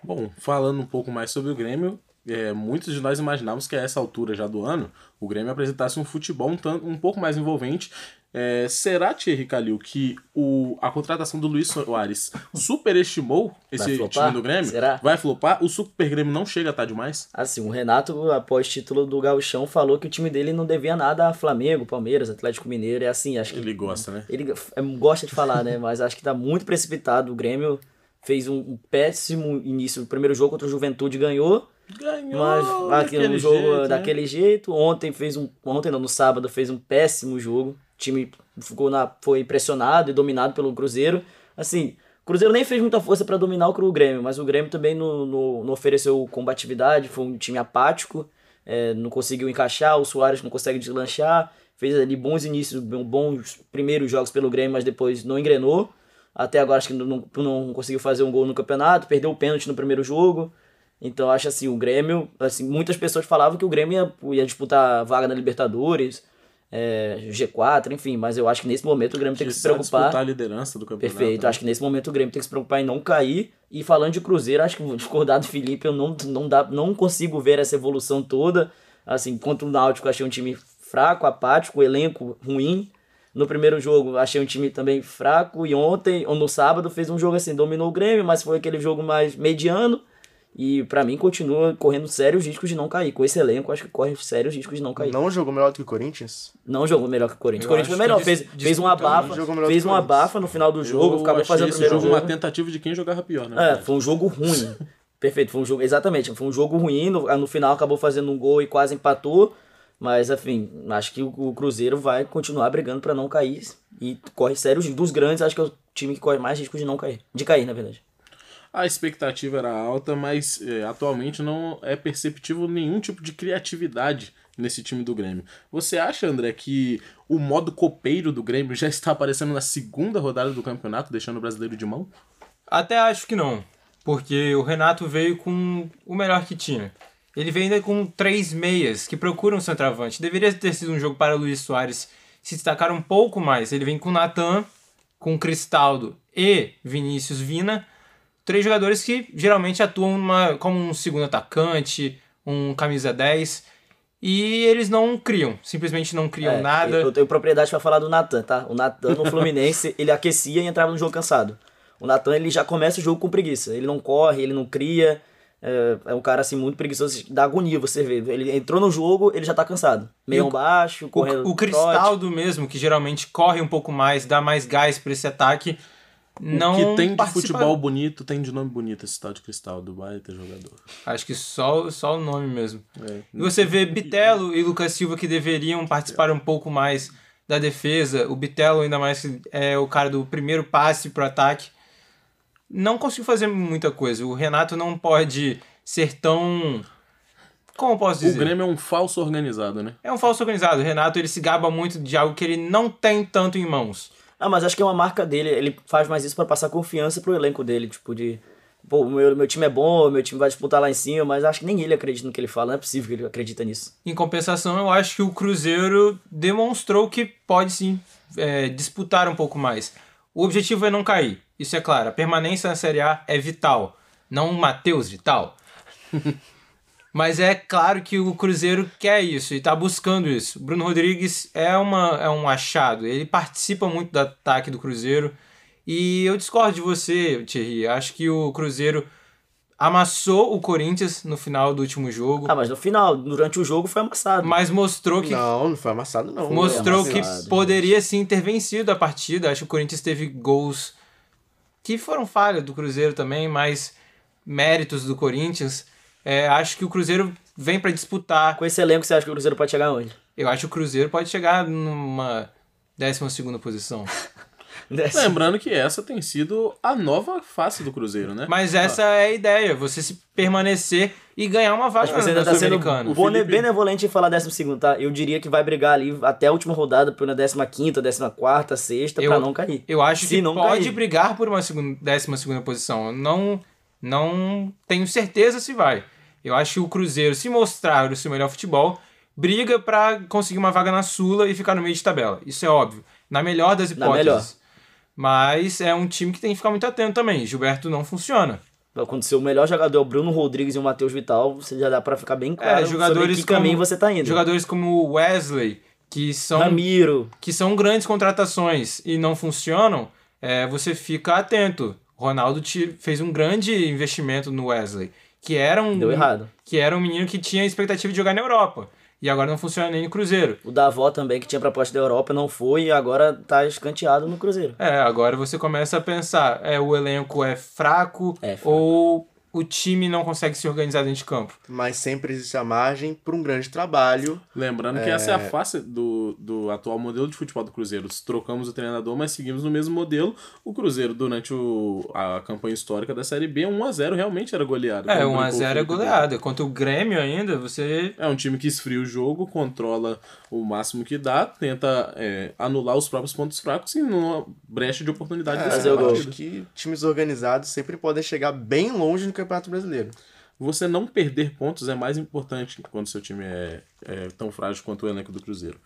Bom, falando um pouco mais sobre o Grêmio, é, muitos de nós imaginávamos que a essa altura já do ano o Grêmio apresentasse um futebol um, tanto, um pouco mais envolvente. É, será, Thierry Calil, que o, a contratação do Luiz Soares superestimou esse time do Grêmio? Será? Vai flopar? O Super Grêmio não chega a estar demais? Assim, o Renato, após título do Gauchão, falou que o time dele não devia nada a Flamengo, Palmeiras, Atlético Mineiro. É assim, acho que. Ele gosta, né? Ele é, gosta de falar, né? Mas acho que tá muito precipitado. O Grêmio fez um, um péssimo início. O primeiro jogo contra o Juventude ganhou, Ganhou mas aqui no jogo jeito, né? daquele jeito. Ontem fez um. Ontem não, no sábado fez um péssimo jogo. O time ficou na, foi pressionado e dominado pelo Cruzeiro. Assim, o Cruzeiro nem fez muita força para dominar o Grêmio, mas o Grêmio também não, não, não ofereceu combatividade, foi um time apático, é, não conseguiu encaixar, o Soares não consegue deslanchar, fez ali bons inícios, bons primeiros jogos pelo Grêmio, mas depois não engrenou. Até agora acho que não, não conseguiu fazer um gol no campeonato, perdeu o pênalti no primeiro jogo. Então acho assim, o Grêmio, assim, muitas pessoas falavam que o Grêmio ia, ia disputar a vaga na Libertadores, é, G4, enfim, mas eu acho que nesse momento o Grêmio tem que se preocupar. disputar a liderança do campeonato. Perfeito, né? acho que nesse momento o Grêmio tem que se preocupar em não cair. E falando de Cruzeiro, acho que discordar do Felipe, eu não, não, dá, não consigo ver essa evolução toda. Assim, contra o Náutico, achei um time fraco, apático, elenco ruim. No primeiro jogo, achei um time também fraco. E ontem, ou no sábado, fez um jogo assim, dominou o Grêmio, mas foi aquele jogo mais mediano. E pra mim continua correndo sérios riscos de não cair. Com esse elenco, acho que corre sérios riscos de não cair. Não, Não jogou melhor do que o Corinthians? jogou melhor que o Corinthians. Eu O Corinthians foi melhor. Fez, dis- fez um disputando, abafa. Fez o um Corinthians. abafa no final do jogo. Eu acabou fazendo o esse jogo jogo. uma tentativa de quem jogava pior, né? É, foi um jogo ruim. Perfeito, foi um jogo. Exatamente, foi um jogo ruim. No, no final acabou fazendo um gol e quase empatou. Mas, enfim, acho que o, o Cruzeiro vai continuar brigando pra não cair. E corre sérios dos grandes. Acho que eu time que corre mais risco de não cair. De cair, na verdade. A expectativa era alta, mas é, atualmente não é perceptível nenhum tipo de criatividade nesse time do Grêmio. Você acha, André, que o modo copeiro do Grêmio já está aparecendo na segunda rodada do campeonato, deixando o brasileiro de mão? Até acho que não, porque o Renato veio com o melhor que tinha. Ele veio ainda com três meias que procuram centroavante. Deveria ter sido um jogo para o Luiz Soares se destacar um pouco mais. Ele vem com Natan, com Cristaldo e Vinícius Vina, três jogadores que geralmente atuam numa, como um segundo atacante, um camisa 10, e eles não criam, simplesmente não criam É, nada. Eu tenho propriedade pra falar do Natan, tá? O Natan no Fluminense, ele aquecia e entrava no jogo cansado. O Natan, ele já começa o jogo com preguiça. Ele não corre, ele não cria. É, é um cara, assim, muito preguiçoso. Dá agonia você ver. Ele entrou no jogo, ele já tá cansado. Meio o- baixo, correndo O, o trote. Cristaldo mesmo, que geralmente corre um pouco mais, dá mais gás para esse ataque, não o que tem de participa- futebol bonito, tem de nome bonito esse tal de Cristal, do baita jogador. Acho que só, só o nome mesmo. É. E você vê Bitelo e Lucas Silva que deveriam participar um pouco mais da defesa. O Bitelo, ainda mais que é o cara do primeiro passe pro ataque. Não conseguiu fazer muita coisa. O Renato não pode ser tão. Como eu posso O dizer? Grêmio é um falso organizado, né? É um falso organizado. O Renato ele se gaba muito de algo que ele não tem tanto em mãos. Ah, mas acho que é uma marca dele. Ele faz mais isso pra passar confiança pro elenco dele. Tipo, de. Pô, o meu, meu time é bom, meu time vai disputar lá em cima, mas acho que nem ele acredita no que ele fala. Não é possível que ele acredita nisso. Em compensação, eu acho que o Cruzeiro demonstrou que pode sim é, disputar um pouco mais. O objetivo é não cair, isso é claro. A permanência na Série A é vital, não o Matheus Vital. Mas é claro que o Cruzeiro quer isso e está buscando isso. Bruno Rodrigues é, uma, é um achado, ele participa muito do ataque do Cruzeiro. E eu discordo de você, Thierry. Acho que o Cruzeiro amassou o Corinthians no final do último jogo. Ah, mas no final, durante o jogo foi amassado. Mas mostrou que Não, não foi amassado, não. mostrou que amassado, poderia sim ter vencido a partida. Acho que o Corinthians teve gols que foram falha do Cruzeiro também, mas méritos do Corinthians. É, acho que o Cruzeiro vem para disputar. Com esse elenco, você acha que o Cruzeiro pode chegar onde? Eu acho que o Cruzeiro pode chegar numa 12 segunda posição. Lembrando que essa tem sido a nova face do Cruzeiro, né? Mas essa é a ideia, você se permanecer e ganhar uma vaga ainda tá sendo Sul-Americana. bone- Felipe- benevolente em falar 12, tá? Eu diria que vai brigar ali até a última rodada por na 15, 14, sexta, Eu- pra não cair. Eu acho Se que não pode cair. brigar por uma segunda, décima segunda posição. Eu não, não tenho certeza se vai. Eu acho que o Cruzeiro, se mostrar o seu melhor futebol, briga pra conseguir uma vaga na Sula e ficar no meio de tabela. Isso é óbvio. Na melhor das hipóteses. melhor. Mas é um time que tem que ficar muito atento também. Gilberto não funciona. Quando seu melhor jogador é o Bruno Rodrigues e o Matheus Vital, você já dá pra ficar bem claro é, jogadores que caminho como, você tá indo. Jogadores como o Wesley, que são Ramiro. que são grandes contratações e não funcionam, é, você fica atento. Ronaldo te- fez um grande investimento no Wesley, que era um Deu errado. que era um menino que tinha expectativa de jogar na Europa e agora não funciona nem no Cruzeiro. O Davó também, que tinha proposta da Europa, não foi e agora tá escanteado no Cruzeiro. É, agora você começa a pensar, é o elenco é fraco, É fraco. ou o time não consegue se organizar dentro de campo. Mas sempre existe a margem para um grande trabalho. Lembrando que essa é a face do, do atual modelo de futebol do Cruzeiro. Trocamos o treinador, mas seguimos no mesmo modelo. O Cruzeiro, durante o, a campanha histórica da Série B, 1x0 realmente era goleado. É, Como brincou o 1x0 é goleada. Contra o Grêmio ainda, você É um time que esfria o jogo, controla o máximo que dá, tenta é, anular os próprios pontos fracos e numa brecha de oportunidade É, o eu acho que times organizados sempre podem chegar bem longe no Campeonato Brasileiro. Você não perder pontos é mais importante quando seu time é, é tão frágil quanto o elenco do Cruzeiro.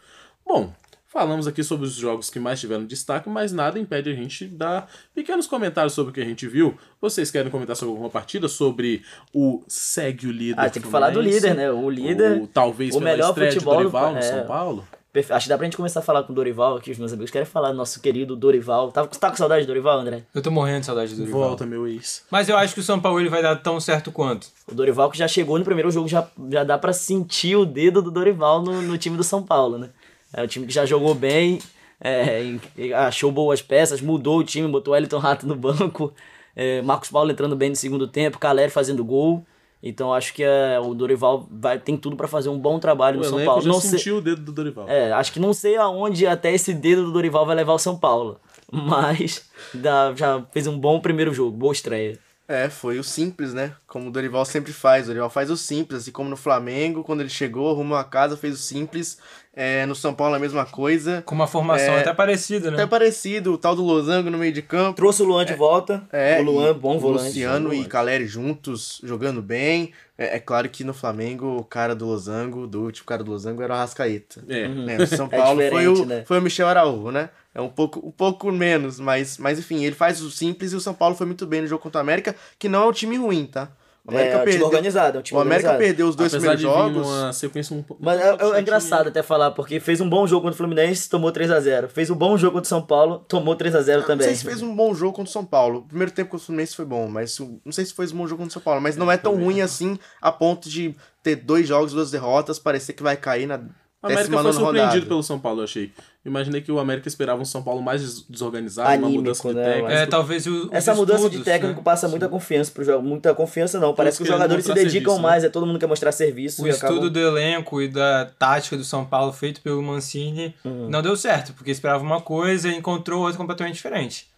Bom, falamos aqui sobre os jogos que mais tiveram destaque, mas nada impede a gente dar pequenos comentários sobre o que a gente viu. Vocês querem comentar sobre alguma partida? Sobre o segue o líder? Ah, tem que falar do líder, né? O líder. Ou talvez o pela melhor estreia futebol de do- Dorival no é. São Paulo? Perfe- Acho que dá pra gente começar a falar com o Dorival aqui, os meus amigos querem falar do nosso querido Dorival. Tá, tá com saudade do Dorival, André? eu tô morrendo de saudade do Dorival. Volta, meu ex. Mas eu acho que o São Paulo ele vai dar tão certo quanto. O Dorival que já chegou no primeiro jogo, já, já dá pra sentir o dedo do Dorival no, no time do São Paulo, né? É um time que já jogou bem, é, achou boas peças, mudou o time, botou Elton Rato no banco, é, Marcos Paulo entrando bem no segundo tempo, Caleri fazendo gol. Então acho que é, o Dorival vai, tem tudo pra fazer um bom trabalho O no São Paulo. já Não sentiu o dedo do Dorival. é, acho que não sei aonde até esse dedo do Dorival vai levar o São Paulo. mas dá- já fez um bom primeiro jogo, boa estreia. É, foi o simples, né? Como o Dorival sempre faz. O Dorival faz o simples, assim como no Flamengo, quando ele chegou, arrumou a casa, fez o simples. É, no São Paulo a mesma coisa. Com uma formação É, até parecida, né? Até parecido, o tal do Losango no meio de campo. Trouxe o Luan de volta, É, o Luan, bom volante. Luciano e. Caleri juntos, jogando bem. É, é claro que no Flamengo, o cara do Losango, do último cara do Losango era o Arrascaeta. É. né? No São É Paulo foi, diferente, o, né? foi o Michel Araújo, né? É um pouco, um pouco menos, mas, mas enfim, ele faz o simples e o São Paulo foi muito bem no jogo contra o América, que não é um time ruim, tá? O É, é um time organizado, é um time o América organizado. perdeu os dois Apesar primeiros de vir jogos. numa sequência um pouco. Mas é, é- é engraçado até falar, porque fez um bom jogo contra o Fluminense, tomou 3x0. Fez um bom jogo contra o São Paulo, tomou 3x0 Não também. sei se fez um bom jogo contra o São Paulo. O primeiro tempo contra o Fluminense foi bom, mas não sei se fez um bom jogo contra o São Paulo. Mas não é tão ruim assim a ponto de ter dois jogos, duas derrotas, parecer que vai cair na O América décima foi surpreendido rodada. pelo São Paulo, eu achei. Imaginei que o América esperava um São Paulo mais des- desorganizado, uma Anímico, mudança de né? técnico. É, talvez o, Essa mudança de estudos, técnico né? passa muita confiança pro jogo. Muita confiança não. Parece que os jogadores se dedicam serviço, né? mais, é todo mundo quer mostrar serviço O e estudo acabam... do elenco e da tática do São Paulo feito pelo Mancini Uhum. não deu certo, porque esperava uma coisa e encontrou outra completamente diferente.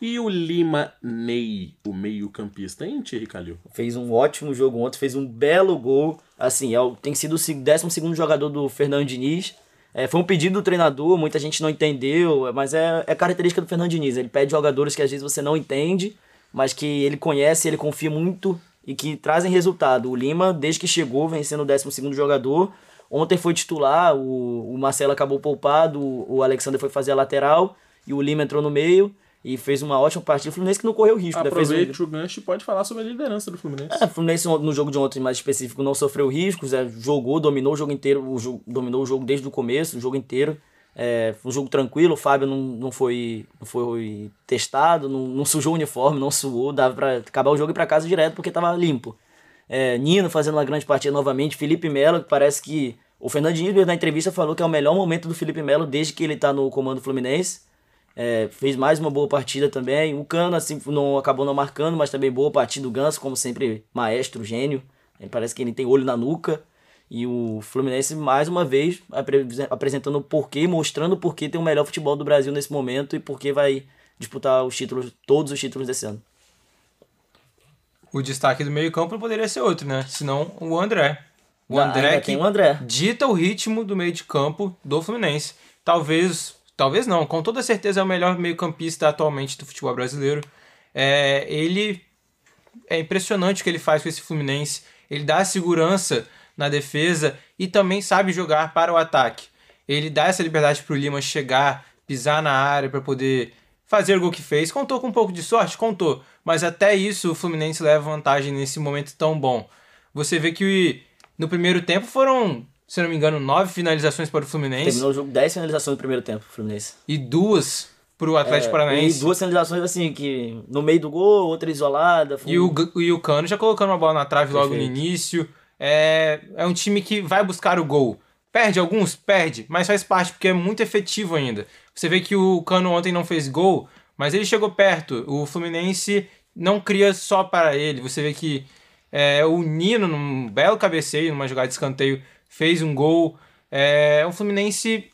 E o Lima Ney, o meio-campista, hein, Thierry Calil? Fez um ótimo jogo ontem, fez um belo gol. Assim, é tem sido o 12 jogador do Fernando Diniz. É, foi um pedido do treinador, muita gente não entendeu, mas é, é característica do Fernando Diniz. Ele pede jogadores que às vezes você não entende, mas que ele conhece, ele confia muito e que trazem resultado. O Lima, desde que chegou, vem sendo o 12 jogador. Ontem foi titular, o, o Marcelo acabou poupado, o, o Alexander foi fazer a lateral e o Lima entrou no meio e fez uma ótima partida. O Fluminense que não correu risco, né? Um- Aproveite o gancho e pode falar sobre a liderança do Fluminense. é, o Fluminense no jogo de ontem, mais específico, não sofreu riscos, é, jogou, dominou o jogo inteiro, o jogo- dominou o jogo desde o começo, o jogo inteiro. É, foi um jogo tranquilo, o Fábio não, não, foi, não foi testado, não, não sujou o uniforme, não suou, dava pra acabar o jogo e ir pra casa direto porque tava limpo. É, Nino fazendo uma grande partida novamente, Felipe Melo, que parece que o Fernandinho na entrevista falou que é o melhor momento do Felipe Melo desde que ele tá no comando Fluminense. É, fez mais uma boa partida também. O Cano assim, não acabou não marcando, mas também boa partida. O Ganso, como sempre, maestro, gênio. Ele parece que ele tem olho na nuca. E o Fluminense, mais uma vez, apre- apresentando o porquê, mostrando o porquê tem o melhor futebol do Brasil nesse momento e porquê vai disputar os títulos, todos os títulos desse ano. O destaque do meio-campo poderia ser outro, né? Senão o André. O Ah, André que o André. dita o ritmo do meio de campo do Fluminense. Talvez, talvez não, com toda certeza é o melhor meio-campista atualmente do futebol brasileiro. É, ele é impressionante o que ele faz com esse Fluminense. Ele dá segurança na defesa e também sabe jogar para o ataque. Ele dá essa liberdade para o Lima chegar, pisar na área para poder fazer o gol que fez. Contou com um pouco de sorte? Contou. Mas até isso o Fluminense leva vantagem nesse momento tão bom. Você vê que no primeiro tempo foram, se não me engano, nove finalizações para o Fluminense Terminou o jogo 10 finalizações no primeiro tempo, Fluminense. e duas para o Atlético É, Paranaense. E duas finalizações assim, que no meio do gol, outra isolada. foi E o, e o Cano já colocando uma bola na trave logo no Perfeito. início. É, é um time que vai buscar o gol. Perde alguns? Perde, mas faz parte porque é muito efetivo ainda. Você vê que o Cano ontem não fez gol, mas ele chegou perto. O Fluminense não cria só para ele. Você vê que é, o Nino, num belo cabeceio, numa jogada de escanteio, fez um gol. É um Fluminense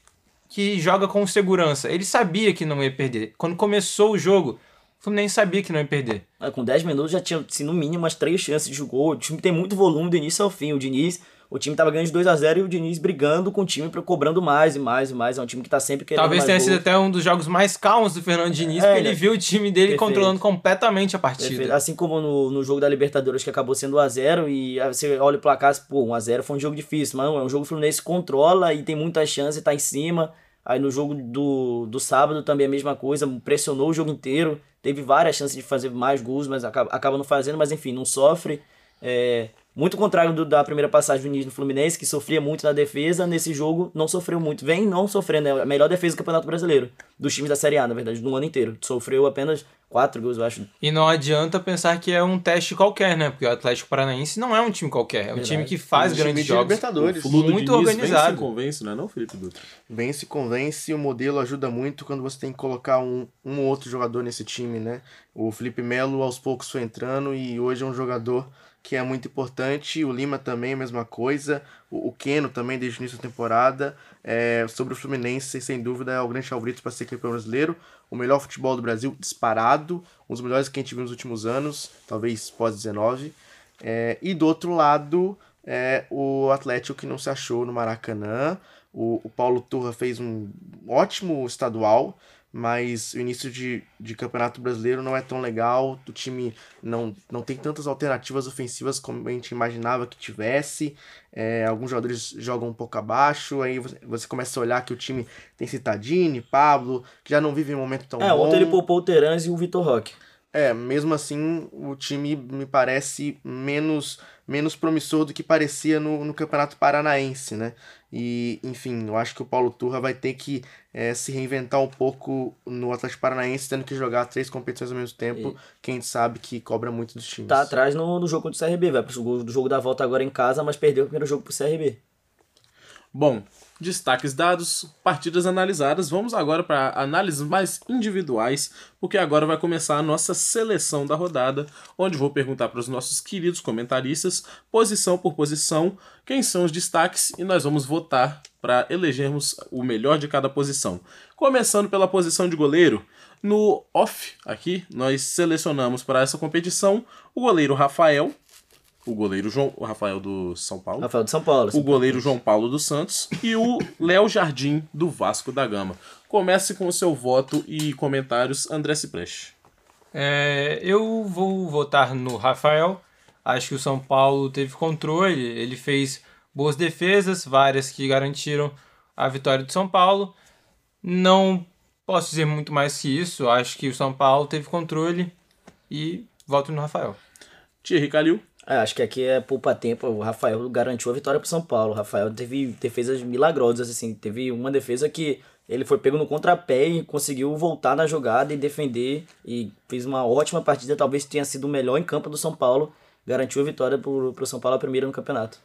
que joga com segurança. Ele sabia que não ia perder. Quando começou o jogo, o Fluminense sabia que não ia perder. Ah, Com 10 minutos já tinha, assim, no mínimo, umas três chances de gol. O time tem muito volume do início ao fim. O Diniz, o time tava ganhando de 2 a 0 e o Diniz brigando com o time, cobrando mais e mais e mais. É um time que tá sempre querendo Talvez tenha sido até um dos jogos mais calmos do Fernando Diniz, É, porque ele né? viu o time dele Perfeito. controlando completamente a partida. Perfeito. Assim como no, no jogo da Libertadores, que acabou sendo 1x0, e você olha o placar, pô, 1x0 foi um jogo difícil, mas não, é um jogo que o Fluminense controla e tem muitas chances, tá em cima. Aí no jogo do, do sábado também a mesma coisa, pressionou o jogo inteiro, teve várias chances de fazer mais gols, mas acaba, acaba não fazendo, mas enfim, não sofre. É, muito contrário do- da primeira passagem do Diniz no Fluminense, que sofria muito na defesa, nesse jogo não sofreu muito. Vem não sofrendo, é a melhor defesa do Campeonato Brasileiro, dos times da Série A, na verdade, no ano inteiro. Sofreu apenas quatro gols, eu acho, E não adianta pensar que é um teste qualquer, né? Porque o Atlético Paranaense não é um time qualquer. É um time que faz Um grandes de jogos. Libertadores. O do Muito Diniz organizado. Vem se convence, não é não, Felipe Dutra? Bem se convence, o modelo ajuda muito quando você tem que colocar um, um ou outro jogador nesse time, né? O Felipe Melo aos poucos foi entrando e hoje é um jogador que é muito importante. O Lima também, a mesma coisa. O, o Keno também, desde o início da temporada. É, sobre o Fluminense, sem dúvida, é o grande favorito para ser campeão brasileiro. O melhor futebol do Brasil, disparado. Um dos melhores que a gente viu nos últimos anos, talvez pós-19. É, e do outro lado, é, o Atlético que não se achou no Maracanã. O, o Paulo Turra fez um ótimo estadual, mas o início de, de campeonato brasileiro não é tão legal. O time não, não tem tantas alternativas ofensivas como a gente imaginava que tivesse. É, alguns jogadores jogam um pouco abaixo. Aí você, você começa a olhar que o time tem Citadini, Pablo, que já não vive um momento tão É, bom. ontem ele poupou o Terans e o Vitor Roque. É, mesmo assim, o time me parece menos, menos promissor do que parecia no, no Campeonato Paranaense, né? E, enfim, eu acho que o Paulo Turra vai ter que é, se reinventar um pouco no Atlético Paranaense, tendo que jogar três competições ao mesmo tempo, que a gente sabe que cobra muito dos times. Tá atrás no, no jogo contra o CRB, vai pro jogo, do jogo da volta agora em casa, mas perdeu o primeiro jogo pro CRB. Bom, destaques dados, partidas analisadas. Vamos agora para análises mais individuais, porque agora vai começar a nossa seleção da rodada, onde vou perguntar para os nossos queridos comentaristas, posição por posição, quem são os destaques e nós vamos votar para elegermos o melhor de cada posição. Começando pela posição de goleiro, no off aqui nós selecionamos para essa competição o goleiro Rafael, o goleiro João, o Rafael do São Paulo Rafael de São Paulo. o goleiro João Paulo dos Santos e o Léo Jardim do Vasco da Gama. Comece com o seu voto e comentários, André Cipreste. É, eu vou votar no Rafael. Acho que o São Paulo teve controle. Ele fez boas defesas, várias que garantiram a vitória do São Paulo. Não posso dizer muito mais que isso. Acho que o São Paulo teve controle e voto no Rafael. Thierry Calil. É, acho que aqui é poupa tempo. O Rafael garantiu a vitória pro São Paulo. O Rafael teve defesas milagrosas, assim. Teve uma defesa que ele foi pego no contrapé e conseguiu voltar na jogada e defender. E fez uma ótima partida. Talvez tenha sido o melhor em campo do São Paulo. Garantiu a vitória pro, pro São Paulo a primeira no campeonato.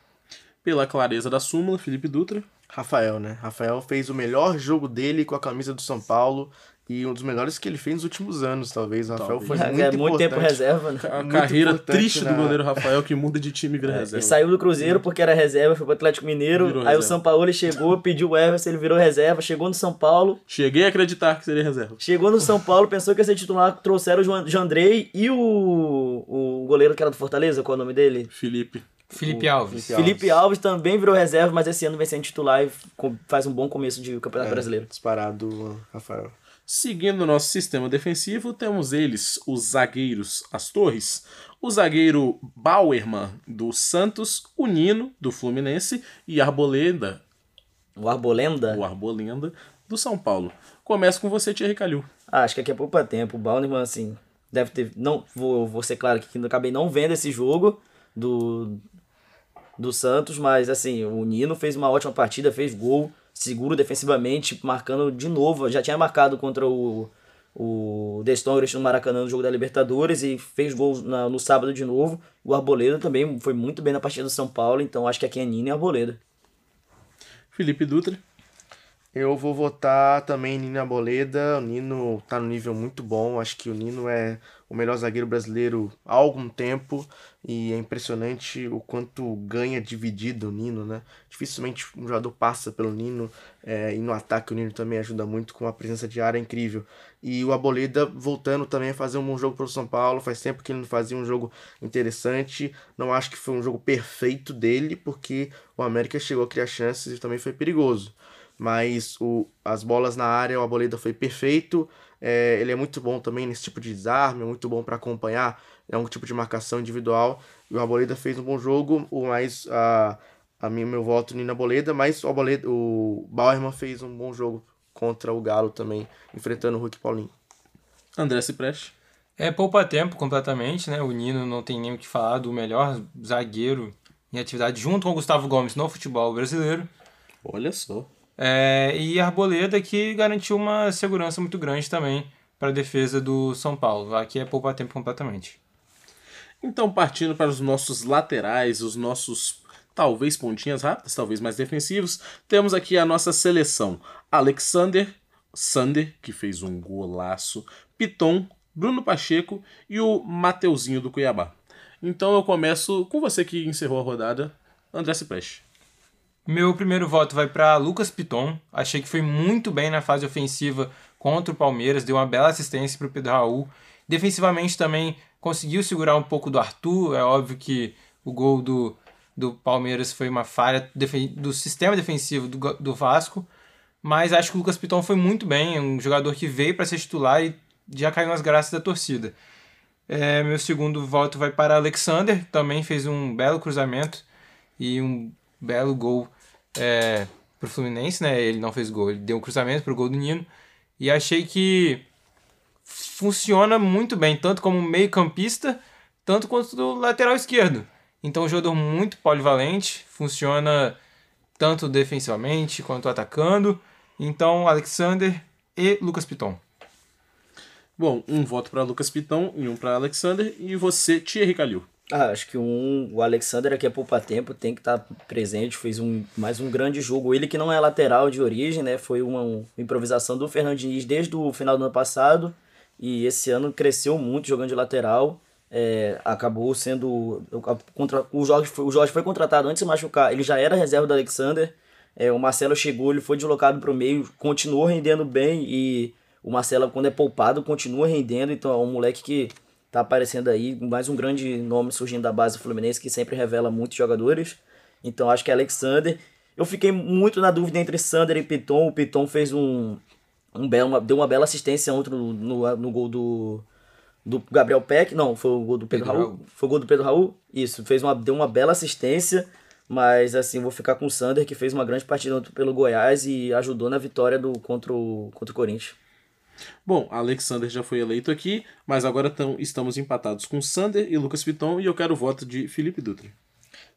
Pela clareza da súmula, Felipe Dutra. Rafael, né? Rafael fez o melhor jogo dele com a camisa do São Paulo e um dos melhores que ele fez nos últimos anos, talvez. O Rafael foi é muito muito tempo reserva, né? A Muito carreira triste na- do goleiro Rafael que muda de time e vira Ele reserva. saiu do Cruzeiro porque era reserva, foi pro Atlético Mineiro. Virou aí reserva. o São Paulo ele chegou, pediu o Everson, ele virou reserva. Chegou no São Paulo, Cheguei a acreditar que seria reserva. Chegou no São Paulo, pensou que ia ser titular, trouxeram o Jandrei e o, o goleiro que era do Fortaleza, qual é o nome dele? Felipe. Felipe Alves. Felipe Felipe Alves também virou reserva, mas esse ano vem sendo titular e faz um bom começo de Campeonato Brasileiro. Disparado, Rafael. Seguindo o nosso sistema defensivo, temos eles, os zagueiros As Torres, o zagueiro Bauerman do Santos, o Nino do Fluminense e Arboleda, O Arbolenda, o Arbolenda do São Paulo. Começo com você, Thierry Calil. ah, acho que aqui é pouco tempo. O Bauerman, assim, deve ter. Não, vou, vou ser claro que eu acabei não vendo esse jogo do, do Santos, mas assim, o Nino fez uma ótima partida, fez gol, seguro defensivamente, marcando de novo. Já tinha marcado contra o, o The Strongest no Maracanã no jogo da Libertadores e fez gol na- no sábado de novo. O Arboleda também foi muito bem na partida do São Paulo, então acho que aqui é Nino e Arboleda. Felipe Dutra. Eu vou votar também em Nino Arboleda. O Nino tá no nível muito bom. Acho que o Nino é o melhor zagueiro brasileiro há algum tempo. E é impressionante o quanto ganha dividido o Nino, né? Dificilmente um jogador passa pelo Nino. é, e no ataque o Nino também ajuda muito com a presença de área incrível. E o Arboleda voltando também a fazer um bom jogo pelo São Paulo. Faz tempo que ele não fazia um jogo interessante. Não acho que foi um jogo perfeito dele, porque o América chegou a criar chances e também foi perigoso mas o, as bolas na área, o Arboleda foi perfeito. É, ele é muito bom também nesse tipo de desarme, é muito bom para acompanhar, é um tipo de marcação individual. E o Arboleda fez um bom jogo, o mais a, a mim, meu voto Nina Arboleda, mas o, Arboleda, o Bauerman fez um bom jogo contra o Galo também, enfrentando o Hulk Paulinho. André Cipreste. É poupa tempo completamente, né? O Nino não tem nem o que falar do melhor zagueiro em atividade junto com o Gustavo Gomes no futebol brasileiro. Olha só. É, e Arboleda que garantiu uma segurança muito grande também para a defesa do São Paulo. Aqui é poupa tempo completamente. Então, partindo para os nossos laterais, os nossos talvez pontinhas rápidas, talvez mais defensivos, temos aqui a nossa seleção: Alexander, Sander, que fez um golaço, Piton, Bruno Pacheco e o Mateuzinho do Cuiabá. Então eu começo com você que encerrou a rodada, André Cipreste. Meu primeiro voto vai para Lucas Piton. Achei que foi muito bem na fase ofensiva contra o Palmeiras, deu uma bela assistência para o Pedro Raul. Defensivamente também conseguiu segurar um pouco do Arthur. É óbvio que o gol do, do Palmeiras foi uma falha do sistema defensivo do, do Vasco. Mas acho que o Lucas Piton foi muito bem, um jogador que veio para ser titular e já caiu nas graças da torcida. É, meu segundo voto vai para Alexander, também fez um belo cruzamento e um belo gol é, para o Fluminense, né? Ele não fez gol, ele deu um cruzamento para o gol do Nino. E achei que funciona muito bem, tanto como meio campista, tanto quanto do lateral esquerdo. Então, um jogador muito polivalente, funciona tanto defensivamente quanto atacando. Então, Alexander e Lucas Piton. Bom, um voto para Lucas Piton e um para Alexander. E você, Thierry Calil. Ah, acho que um, o Alexander aqui é poupa tempo, tem que estar tá presente, fez um, mais um grande jogo. Ele que não é lateral de origem, né? Foi uma, uma improvisação do Fernandinho desde o final do ano passado. E esse ano cresceu muito jogando de lateral. É, acabou sendo. Contra, o, Jorge, o Jorge foi contratado antes de machucar, ele já era reserva do Alexander. É, o Marcelo chegou, ele foi deslocado para o meio, continuou rendendo bem e o Marcelo, quando é poupado, continua rendendo. Então é um moleque que tá aparecendo aí, mais um grande nome surgindo da base do Fluminense que sempre revela muitos jogadores. Então acho que é Alexander. Eu fiquei muito na dúvida entre Sander e Piton. O Piton fez um, um belo, uma, deu uma bela assistência ontem no, no, no gol do, do Gabriel Peck. Não, foi o gol do Pedro, Pedro Raul. Raul. Foi o gol do Pedro Raul. Isso, fez uma, deu uma bela assistência. Mas assim, vou ficar com o Sander, que fez uma grande partida pelo Goiás e ajudou na vitória do, contra, o, contra o Corinthians. Bom, Alexander já foi eleito aqui, mas agora tão, estamos empatados com Sander e Lucas Piton e eu quero o voto de Felipe Dutra.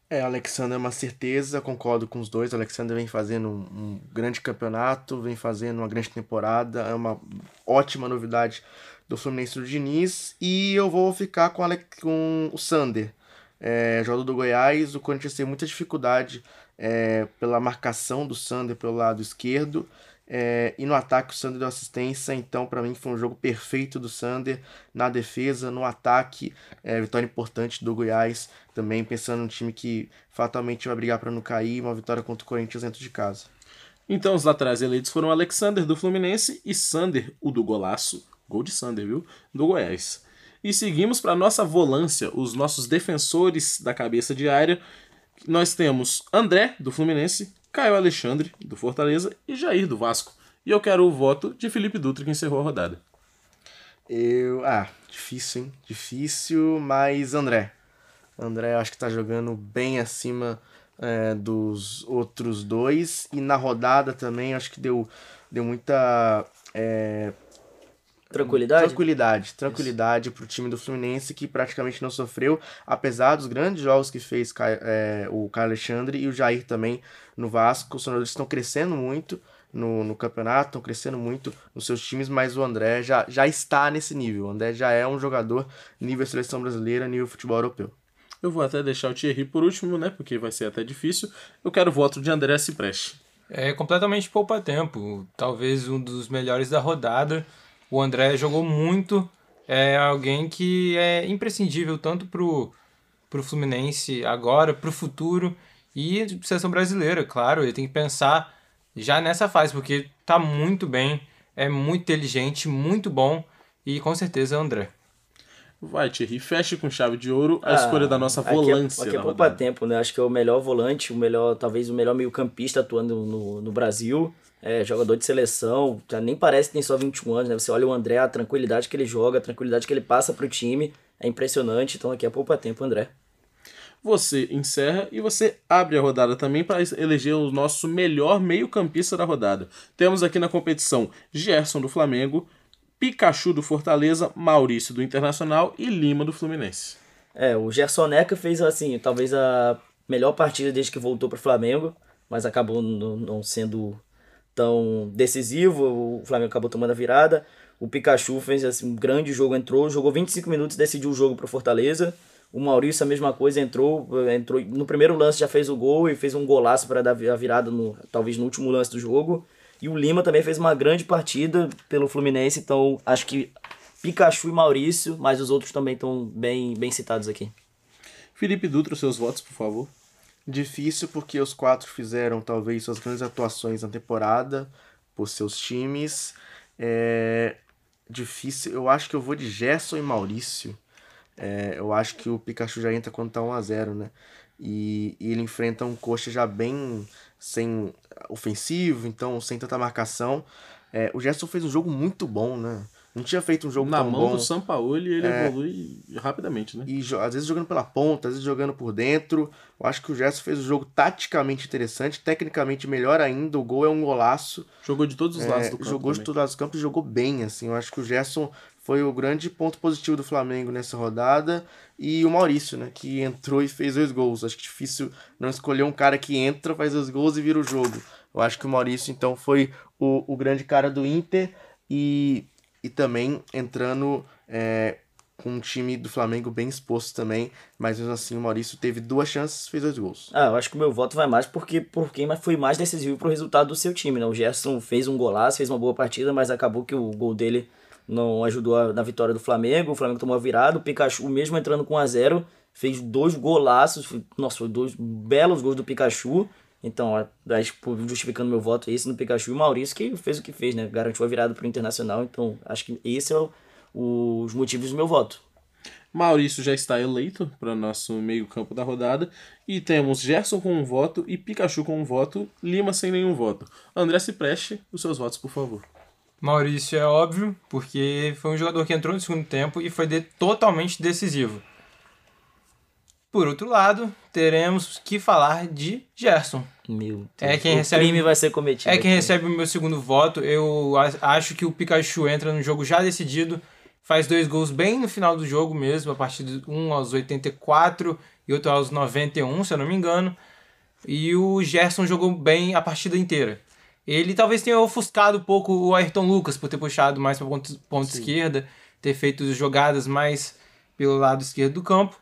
É, Alexander é uma certeza, concordo com os dois. Alexander vem fazendo um, um, grande campeonato, vem fazendo uma grande temporada, é uma ótima novidade do Fluminense do Diniz. E eu vou ficar com, Ale com o Sander, é, jogador do Goiás. O Corinthians tem muita dificuldade é, pela marcação do Sander pelo lado esquerdo. É, e no ataque o Sander deu assistência, então para mim foi um jogo perfeito do Sander na defesa, no ataque, é, vitória importante do Goiás, também pensando num time que fatalmente vai brigar para não cair, uma vitória contra o Corinthians dentro de casa. Então os laterais eleitos foram Alexander do Fluminense e Sander, o do golaço, gol de Sander, viu? Do Goiás. E seguimos para nossa volância, os nossos defensores da cabeça de área. Nós temos André do Fluminense, Caio Alexandre, do Fortaleza, e Jair, do Vasco. E eu quero o voto de Felipe Dutra, que encerrou a rodada. Eu. Ah, difícil, hein? Difícil, mas André. André acho que tá jogando bem acima é, dos outros dois. E na rodada também acho que deu, deu muita. É, Tranquilidade? Tranquilidade. Tranquilidade para o time do Fluminense, que praticamente não sofreu, apesar dos grandes jogos que fez é, o Caio Alexandre e o Jair também no Vasco. Os sonadores estão crescendo muito no, no campeonato, estão crescendo muito nos seus times, mas o André já, já está nesse nível. O André já é um jogador nível seleção brasileira, nível futebol europeu. Eu vou até deixar o Thierry por último, né? Porque vai ser até difícil. Eu quero o voto de André Cipreste. É completamente poupa-tempo. Talvez um dos melhores da rodada. O André jogou muito, é alguém que é imprescindível tanto pro, pro Fluminense agora, pro futuro e seleção brasileira, claro, ele tem que pensar já nessa fase, porque tá muito bem, é muito inteligente, muito bom e com certeza é o André. Vai, Thierry, feche com chave de ouro a ah, escolha da nossa volância. Aqui é, aqui é poupa tempo, né? Acho que é o melhor volante, o melhor, talvez o melhor meio-campista atuando no, no Brasil é, jogador de seleção, já nem parece que tem só 21 anos, né? Você olha o André, a tranquilidade que ele joga, a tranquilidade que ele passa pro time, é impressionante. Então aqui é poupa tempo, André. Você encerra e você abre a rodada também para eleger o nosso melhor meio-campista da rodada. Temos aqui na competição Gerson do Flamengo, Pikachu do Fortaleza, Maurício do Internacional e Lima do Fluminense. É, o Gerson Neca fez assim, talvez a melhor partida desde que voltou para o Flamengo, mas acabou não sendo tão decisivo, o Flamengo acabou tomando a virada. O Pikachu fez assim, um grande jogo, entrou, jogou 25 minutos, decidiu o jogo para Fortaleza. O Maurício, a mesma coisa, entrou, entrou no primeiro lance já fez o gol e fez um golaço para dar a virada, no, talvez no último lance do jogo. E o Lima também fez uma grande partida pelo Fluminense, então acho que Pikachu e Maurício, mas os outros também estão bem, bem citados aqui. Felipe Dutra, seus votos, por favor. Difícil porque os quatro fizeram talvez suas grandes atuações na temporada por seus times. É difícil. Eu acho que eu vou de Gerson e Maurício. É, eu acho que o Pikachu já entra quando tá 1x0, né? E, e ele enfrenta um coxa já bem sem ofensivo, então sem tanta marcação. É, o Gerson fez um jogo muito bom, né? Não tinha feito um jogo Na tão mão bom. do Sampaoli, ele É. evolui rapidamente, né? E às vezes jogando pela ponta, às vezes jogando por dentro. Eu acho que o Gerson fez um jogo taticamente interessante, tecnicamente melhor ainda. O gol é um golaço. Jogou de todos os É, lados do campo. jogou de também. todos os lados do campo e jogou bem, assim. Eu acho que o Gerson foi o grande ponto positivo do Flamengo nessa rodada. E o Maurício, né, que entrou e fez dois gols. Acho que difícil não escolher um cara que entra, faz dois gols e vira o jogo. Eu acho que o Maurício, então, foi o, o grande cara do Inter e, e também entrando é, com um time do Flamengo bem exposto também. Mas mesmo assim, o Maurício teve duas chances fez dois gols. Ah, eu acho que o meu voto vai mais porque por quem foi mais decisivo pro resultado do seu time, né? O Gerson fez um golaço, fez uma boa partida, mas acabou que o gol dele não ajudou na vitória do Flamengo. O Flamengo tomou a virada, o Pikachu, mesmo entrando com 1 a 0 fez dois golaços, nossa, foi dois belos gols do Pikachu. Então, ó, que justificando meu voto, esse no Pikachu e o Maurício que fez o que fez, né? Garantiu a virada pro Internacional. Então, acho que esse é o- os motivos do meu voto. Maurício já está eleito para nosso meio-campo da rodada. E temos Gerson com um voto e Pikachu com um voto, Lima sem nenhum voto. André Cipreste, os seus votos, por favor. Maurício é óbvio, porque foi um jogador que entrou no segundo tempo e foi de- totalmente decisivo. Por outro lado, teremos que falar de Gerson. Meu Deus. É quem o recebe- crime vai ser cometido. É quem aqui. recebe o meu segundo voto. Eu acho que o Pikachu entra no jogo já decidido, faz dois gols bem no final do jogo mesmo, a partir de um aos 84 e outro aos 91, se eu não me engano. E o Gerson jogou bem a partida inteira. Ele talvez tenha ofuscado um pouco o Ayrton Lucas por ter puxado mais para ponta, ponta esquerda, ter feito jogadas mais pelo lado esquerdo do campo.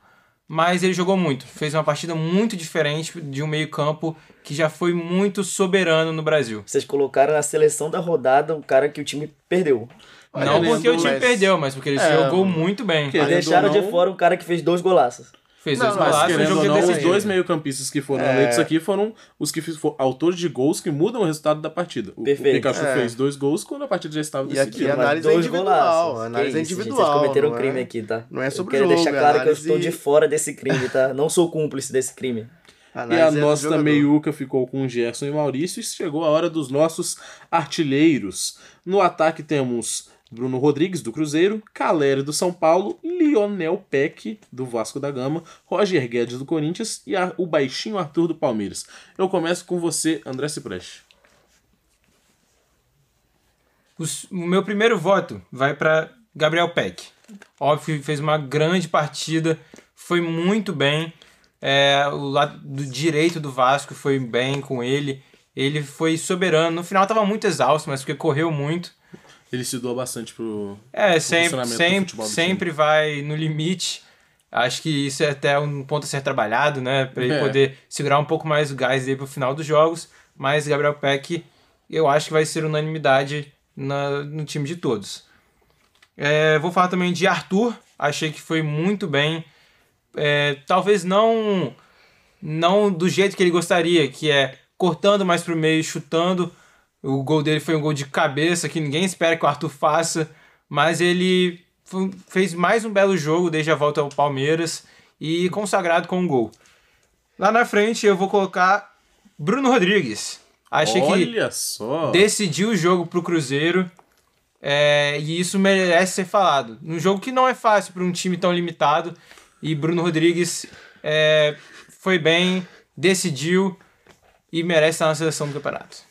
Mas ele jogou muito. Fez uma partida muito diferente de um meio-campo que já foi muito soberano no Brasil. Vocês colocaram na seleção da rodada um cara que o time perdeu. Não porque o time mas- perdeu, mas porque ele É, jogou muito bem. Deixaram não- de fora um cara que fez dois golaços. Fez Não, dois não, mas Querendo ou não, os dois meio-campistas que foram É. eleitos aqui foram os que foram autores de gols que mudam o resultado da partida. O, o Perfeito. Pikachu É. fez dois gols quando a partida já estava E aqui decidida. a Mas análise dois individual, golaços. análise Que isso, gente, individual, Vocês cometeram um crime é- aqui, tá? não é sobre eu quero o jogo, deixar claro que eu análise- estou de fora desse crime, tá? Não sou cúmplice desse crime. E a análise é nossa meiuca ficou com Gerson e Maurício e chegou a hora dos nossos artilheiros. No ataque temos Bruno Rodrigues, do Cruzeiro, Caleri, do São Paulo, Lionel Peck, do Vasco da Gama, Roger Guedes, do Corinthians e a- o baixinho Arthur, do Palmeiras. Eu começo com você, André Cipreste. Os- o meu primeiro voto vai para Gabriel Peck. Óbvio fez uma grande partida, foi muito bem. É, o lado do direito do Vasco foi bem com ele. Ele foi soberano. No final estava muito exausto, mas porque correu muito. Ele se doa bastante pro. É, sempre, sempre, sempre vai no limite. Acho que isso é até um ponto a ser trabalhado, né? Para ele É. poder segurar um pouco mais o gás dele pro final dos jogos. Mas Gabriel Peck, eu acho que vai ser unanimidade na- no time de todos. É, vou falar também de Arthur. Achei que foi muito bem. É, talvez não não do jeito que ele gostaria, que é cortando mais pro meio, chutando. O gol dele foi um gol de cabeça que ninguém espera que o Arthur faça, mas ele fez mais um belo jogo desde a volta ao Palmeiras e consagrado com um gol. Lá na frente eu vou colocar Bruno Rodrigues. Achei que Olha só! decidiu o jogo pro Cruzeiro. é, e isso merece ser falado. Num jogo que não é fácil para um time tão limitado. E Bruno Rodrigues é, foi bem, decidiu e merece estar na seleção do campeonato.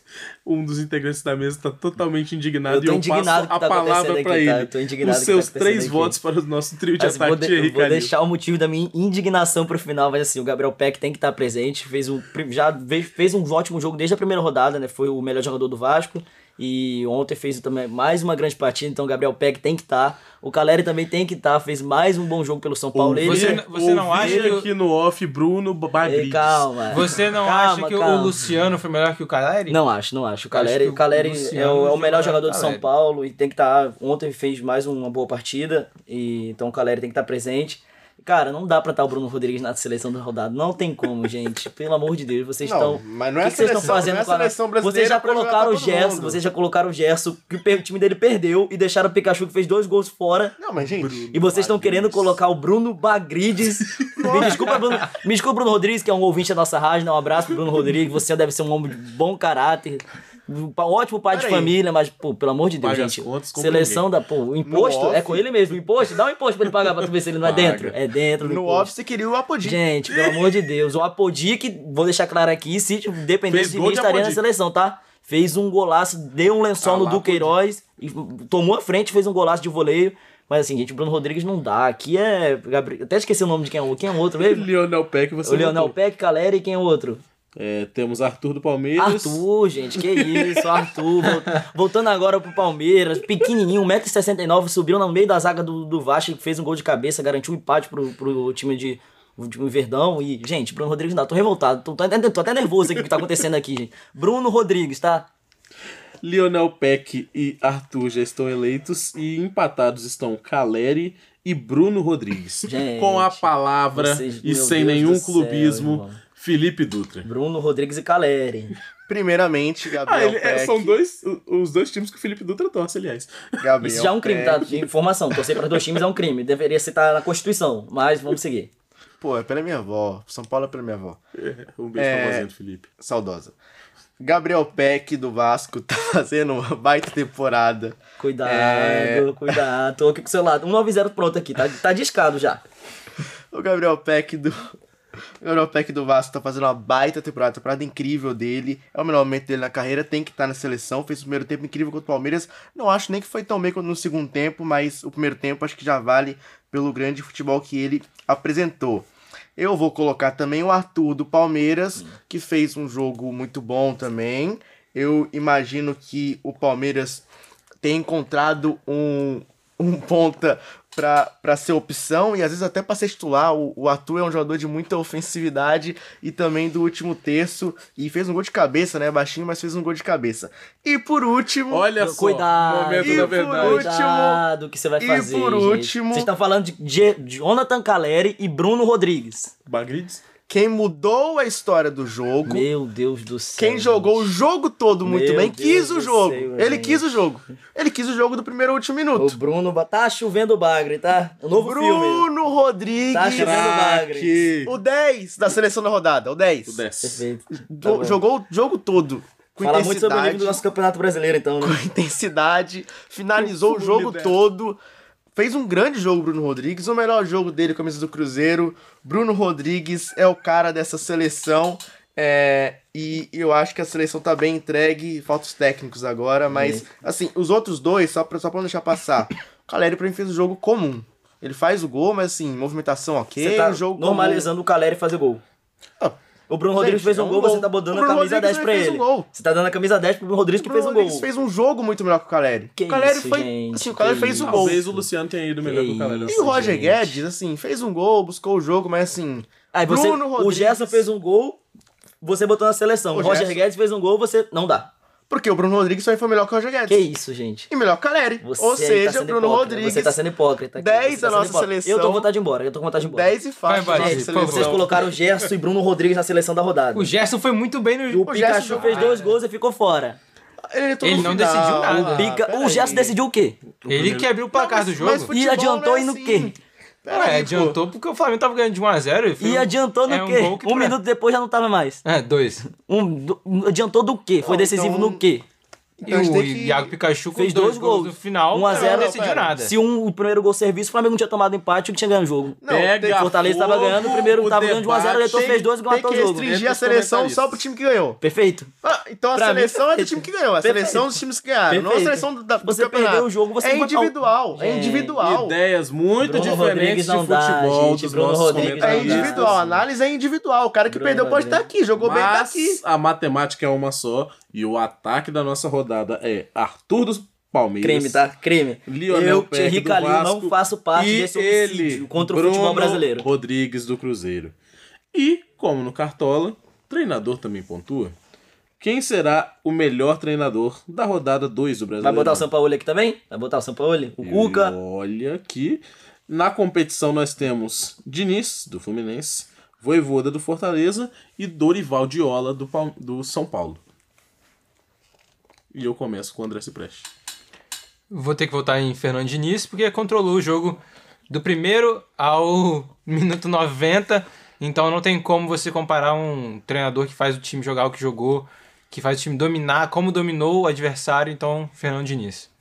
Um dos integrantes da mesa está totalmente indignado e eu indignado passo o a tá palavra para tá? ele. Indignado Os o que tá seus três aqui. votos para o nosso trio de Mas vou, ataque, de- Thierry vou deixar o motivo da minha indignação pro final, mas assim, o Gabriel Peck tem que estar presente, fez um, já fez um ótimo jogo desde a primeira rodada, né? Foi o melhor jogador do Vasco. E ontem fez também mais uma grande partida, então o Gabriel Peck tem que estar. O Caleri também tem que estar, fez mais um bom jogo pelo São Paulo. Ele, Você- você não acha que- aqui no off Bruno Ei, Bagrides. calma. Você não Calma, acha que calma. o Luciano foi melhor que o Caleri? Não acho, não acho. O acho Caleri, que o o Caleri é, Luciano o, é o melhor jogador de o São. Paulo e tem que estar. Ontem fez mais uma boa partida, e então o Caleri tem que estar presente. Cara, não dá pra estar o Bruno Rodrigues na seleção da rodada. Não tem como, gente. Pelo amor de Deus, vocês estão. mas não é que, que vocês estão seleção- fazendo não é seleção brasileira Vocês já colocaram o Gerson, vocês já colocaram o Gerson, que o time dele perdeu e deixaram o Pikachu que fez dois gols fora. Não, mas gente. E vocês estão querendo colocar o Bruno Bagrides. me, desculpa, Bruno, me desculpa, Bruno Rodrigues, que é um ouvinte da nossa rádio. né? Um abraço pro Bruno Rodrigues. Você deve ser um homem de bom caráter. Um ótimo pai de Pera aí. família, mas, pô, pelo amor de Deus, Paga gente. contas Seleção da, pô, o imposto é com ele mesmo. O imposto, dá um imposto pra ele pagar pra tu ver se ele não é dentro. É dentro No imposto. off você queria o Apodi. Gente, pelo amor de Deus. O Apodi, que vou deixar claro aqui, se dependesse Fez de mim, de estaria na seleção, tá? Fez um golaço, deu um lençol Ah no Duqueiroz, e tomou a frente, fez um golaço de voleio. Mas assim, gente, o Bruno Rodrigues não dá. Aqui é. Gabriel, até esqueci o nome de quem é o. Quem é o outro mesmo? Lionel Peck, você O Leonel. Peck, Caleri e quem é outro? É, temos Arthur do Palmeiras. Arthur, gente, que isso, Arthur. Vol- Voltando agora pro Palmeiras, pequenininho, 1,69m, subiu no meio da zaga do, do Vasco, fez um gol de cabeça, garantiu um empate pro, pro time de. O time Verdão e, gente, Bruno Rodrigues não tô revoltado, tô, tô, até- tô até nervoso aqui o que tá acontecendo aqui, gente. Bruno Rodrigues, tá? Lionel Peck e Arthur já estão eleitos e empatados estão Caleri e Bruno Rodrigues. Gente, com a palavra vocês- e sem Deus nenhum céu, clubismo, irmão. Felipe Dutra. Bruno Rodrigues e Caleri. Primeiramente, Ah, Gabriel ele- é, Peck. são dois, os dois times que o Felipe Dutra torce, aliás. Gabriel Isso já é um crime, tá? Peck. De informação. Torcer para dois times é um crime. Deveria ser tá na Constituição, mas vamos seguir. Pô, é pela minha avó. São Paulo é pela minha avó. Um beijo É. pra vozinha do Felipe. Saudosa. Gabriel Peck do Vasco tá fazendo uma baita temporada. Cuidado, É. cuidado. Tô aqui com o celular. 190 pronto aqui, tá, tá discado já. O Gabriel Peck do. O Peck do Vasco tá fazendo uma baita temporada, temporada incrível dele. É o melhor momento dele na carreira, tem que estar na seleção. Fez o primeiro tempo incrível contra o Palmeiras. Não acho nem que foi tão bem quanto no segundo tempo, mas o primeiro tempo acho que já vale pelo grande futebol que ele apresentou. Eu vou colocar também o Arthur do Palmeiras, que fez um jogo muito bom também. Eu imagino que o Palmeiras tem encontrado um, um ponta para ser opção e às vezes até para ser titular. O, o Arthur é um jogador de muita ofensividade e também do último terço e fez um gol de cabeça, né? Baixinho, mas fez um gol de cabeça. E por último, Olha só, Cuidado. momento E da por verdade. último- Cuidado que você vai e fazer. por gente. último- Vocês estão falando de, de Jonathan Caleri e Bruno Rodrigues. Bagrides? Quem mudou a história do jogo, Meu Deus do céu. quem jogou o jogo todo muito Meu bem, Deus quis o jogo. céu, Ele gente. quis o jogo. Ele quis o jogo do primeiro ao último O minuto. Bruno. ba- Tá chovendo bagre, tá? O novo filme. Bruno Rodrigues, Tá chovendo bagre. O 10 da seleção da rodada, o 10. O 10. Perfeito. Do- Tá jogou o jogo todo. Com Fala muito sobre o nível do nosso campeonato brasileiro, então, né? com intensidade, finalizou o jogo todo. Fez um grande jogo, Bruno Rodrigues. O melhor jogo dele, camisa do Cruzeiro. Bruno Rodrigues é o cara dessa seleção. é, e eu acho que a seleção tá bem entregue. Falta os técnicos agora, mas, assim, os outros dois, só pra, só pra não deixar passar. O Caleri, pra mim, fez o jogo comum. Ele faz o gol, mas, assim, movimentação ok. Você tá o jogo normalizando o Caleri fazer gol. Ah, O Bruno gente, Rodrigues fez é um gol, gol. você tá botando O a camisa Rodrigues 10 pra ele. um gol. Você tá dando a camisa 10 pro Bruno Rodrigues O que fez um Rodrigues gol. fez um jogo muito melhor que o Caleri. Que o Caleri isso, foi. gente, assim, o Caleri fez o gol. Talvez o Luciano tenha ido melhor que o Caleri. E o Roger gente. Guedes, assim, fez um gol, buscou o jogo, mas assim. Aí você, Bruno o Rodrigues- Gerson fez um gol, você botou na seleção. O O Roger Gerson- Guedes fez um gol, você não dá. Porque o Bruno Rodrigues também foi melhor que o Roger Guedes. Que isso, gente. E melhor que o Caleri. Você Ou tá seja, o sendo Bruno hipócrita, Rodrigues. Você tá sendo hipócrita. aqui, 10 você da sendo nossa hipócrita. seleção. Eu tô com vontade de ir embora, eu tô com vontade de ir embora. 10 e faixa Vai, vai, favor. Vocês colocaram o Gerson e Bruno Rodrigues na seleção da rodada. O Gerson foi muito bem no O jogo. O Pikachu fez dois gols e ficou fora. Ele, entrou Ele não final. decidiu nada. Ah, O, Pica... o peraí. Gerson decidiu o quê? Ele que abriu o placar Não, do mas- jogo. mas E adiantou é e no assim. quê? Ué, Peraí, adiantou porque o Flamengo tava ganhando de 1x0. e foi E um- adiantou no é um quê? gol que Um pra- minuto depois já não tava mais. É, dois. Um, do- adiantou do quê? Foi decisivo então- no quê? Então e o tem que- Iago Pikachu Fez dois, dois gols gols. no final. 1 a 0, não decidiu pera. nada. Se um, o primeiro gol serviço, o Flamengo não tinha tomado empate, o que tinha ganho o jogo. Não, Pega tem- O Fortaleza tava fogo, ganhando, o primeiro o tava ganhando de 1 a 0, o Leitor fez dois tem matou que o jogo. restringir Entre a os seleção só pro time que ganhou. Perfeito. Ah, então a Pra mim, seleção é do perfeito. time que ganhou. A Perfeito. seleção dos times que ganharam. Não a Perfeito. seleção do, da, do Você campeonato. perdeu o jogo, você É individual. É individual. Ideias muito Bruno diferentes Rodrigues de futebol dos Bruno nossos Rodrigues É individual. A análise é individual. O cara que perdeu pode estar aqui. Jogou bem, tá Mas aqui. a matemática é uma só e o ataque da nossa rodada é Arthur dos Palmeiras. Crime, tá? Crime. Lionel eu, Peck Thierry Calil, Vasco não faço parte e desse ele, contra o Bruno futebol brasileiro. Rodrigues do Cruzeiro. E, como no Cartola, treinador também pontua. Quem será o melhor treinador da rodada 2 do Vai Brasileiro? botar o São Paulo aqui também? Vai botar o São Paulo? O Cuca? Olha que Na competição nós temos Diniz, do Fluminense, Voivoda do Fortaleza e Dorival Diola do, do São Paulo. E eu começo com o André Cipreste. Vou ter que votar em Fernando Diniz, porque controlou o jogo do primeiro ao minuto 90. Então não tem como você comparar um treinador que faz o time jogar o que jogou, que faz o time dominar, como dominou o adversário. Então, Fernando Diniz.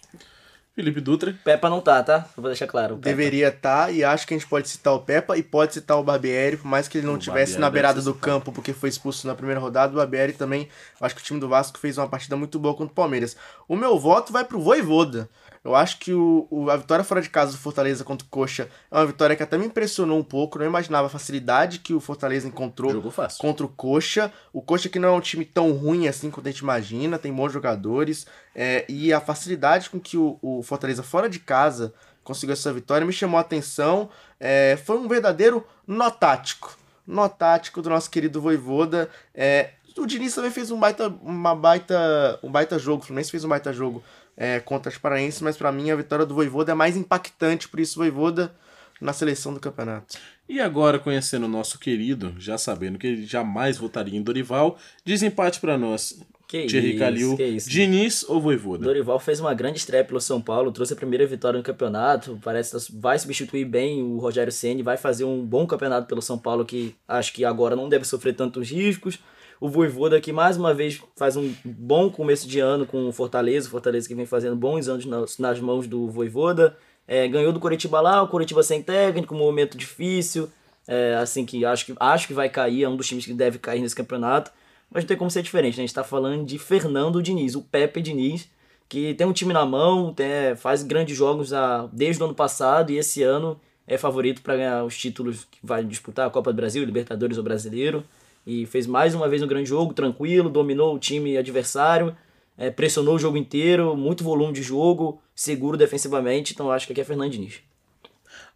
Felipe Dutra. Pepa não tá, tá? Vou deixar claro. Deveria estar, e acho que a gente pode citar o Peppa e pode citar o Barbieri, por mais que ele não O estivesse Barbieri na beirada do campo porque foi expulso na primeira rodada. O Barbieri também, acho que o time do Vasco fez uma partida muito boa contra o Palmeiras. O meu voto vai pro Voivoda. Eu acho que o, o- a vitória fora de casa do Fortaleza contra o Coxa é uma vitória que até me impressionou um pouco. Não imaginava a facilidade que o Fortaleza encontrou contra o Coxa. O Coxa que não é um time tão ruim assim quanto a gente imagina, tem bons jogadores. é, e a facilidade com que o, o Fortaleza fora de casa conseguiu essa vitória me chamou a atenção. É, foi um verdadeiro nó tático. Nó tático do nosso querido Voivoda. É, o Diniz também fez um baita, uma baita, um baita jogo. O Fluminense fez um baita jogo é, contra as paraenses, mas pra mim a vitória do Voivoda é mais impactante, por isso Voivoda na seleção do campeonato. E agora, conhecendo o nosso querido, já sabendo que ele jamais votaria em Dorival, desempate pra nós. Que Thierry isso, Calil, que isso. Diniz ou Voivoda? Dorival fez uma grande estreia pelo São Paulo, trouxe a primeira vitória no campeonato, parece que vai substituir bem o Rogério Ceni, vai fazer um bom campeonato pelo São Paulo que acho que agora não deve sofrer tantos riscos. O Voivoda que mais uma vez faz um bom começo de ano com o Fortaleza, o Fortaleza que vem fazendo bons anos nas, nas mãos do Voivoda. É, ganhou do Coritiba lá, o Coritiba sem técnico, um momento difícil, é, assim que acho, que acho que vai cair, é um dos times que deve cair nesse campeonato. Mas não tem como ser diferente, né? A gente tá falando de Fernando Diniz, o Pepe Diniz, que tem um time na mão, tem- faz grandes jogos a, desde o ano passado e esse ano é favorito para ganhar os títulos que vai disputar a Copa do Brasil, Libertadores ou Brasileiro. E fez mais uma vez um grande jogo, tranquilo, dominou o time adversário, é, pressionou o jogo inteiro, muito volume de jogo, seguro defensivamente, então acho que aqui é Fernando.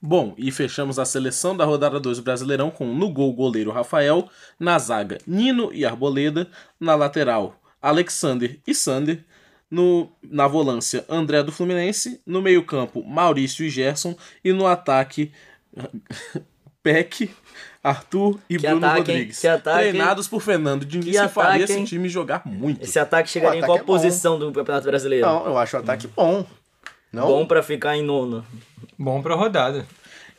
Bom, e fechamos a seleção da rodada 2 do Brasileirão com no gol goleiro Rafael, na zaga Nino e Arboleda, na lateral Alexander e Sander, no, na volância André do Fluminense, no meio-campo Maurício e Gerson e no ataque Peck, Arthur e Que Bruno ataque? Rodrigues. Que ataque, treinados por Fernando Diniz, que, Que faria ataque, esse time jogar muito. Esse ataque chegaria em qual é bom. posição do Campeonato Brasileiro? Não, eu acho o ataque bom. Não? Bom pra ficar em nono. Bom pra rodada.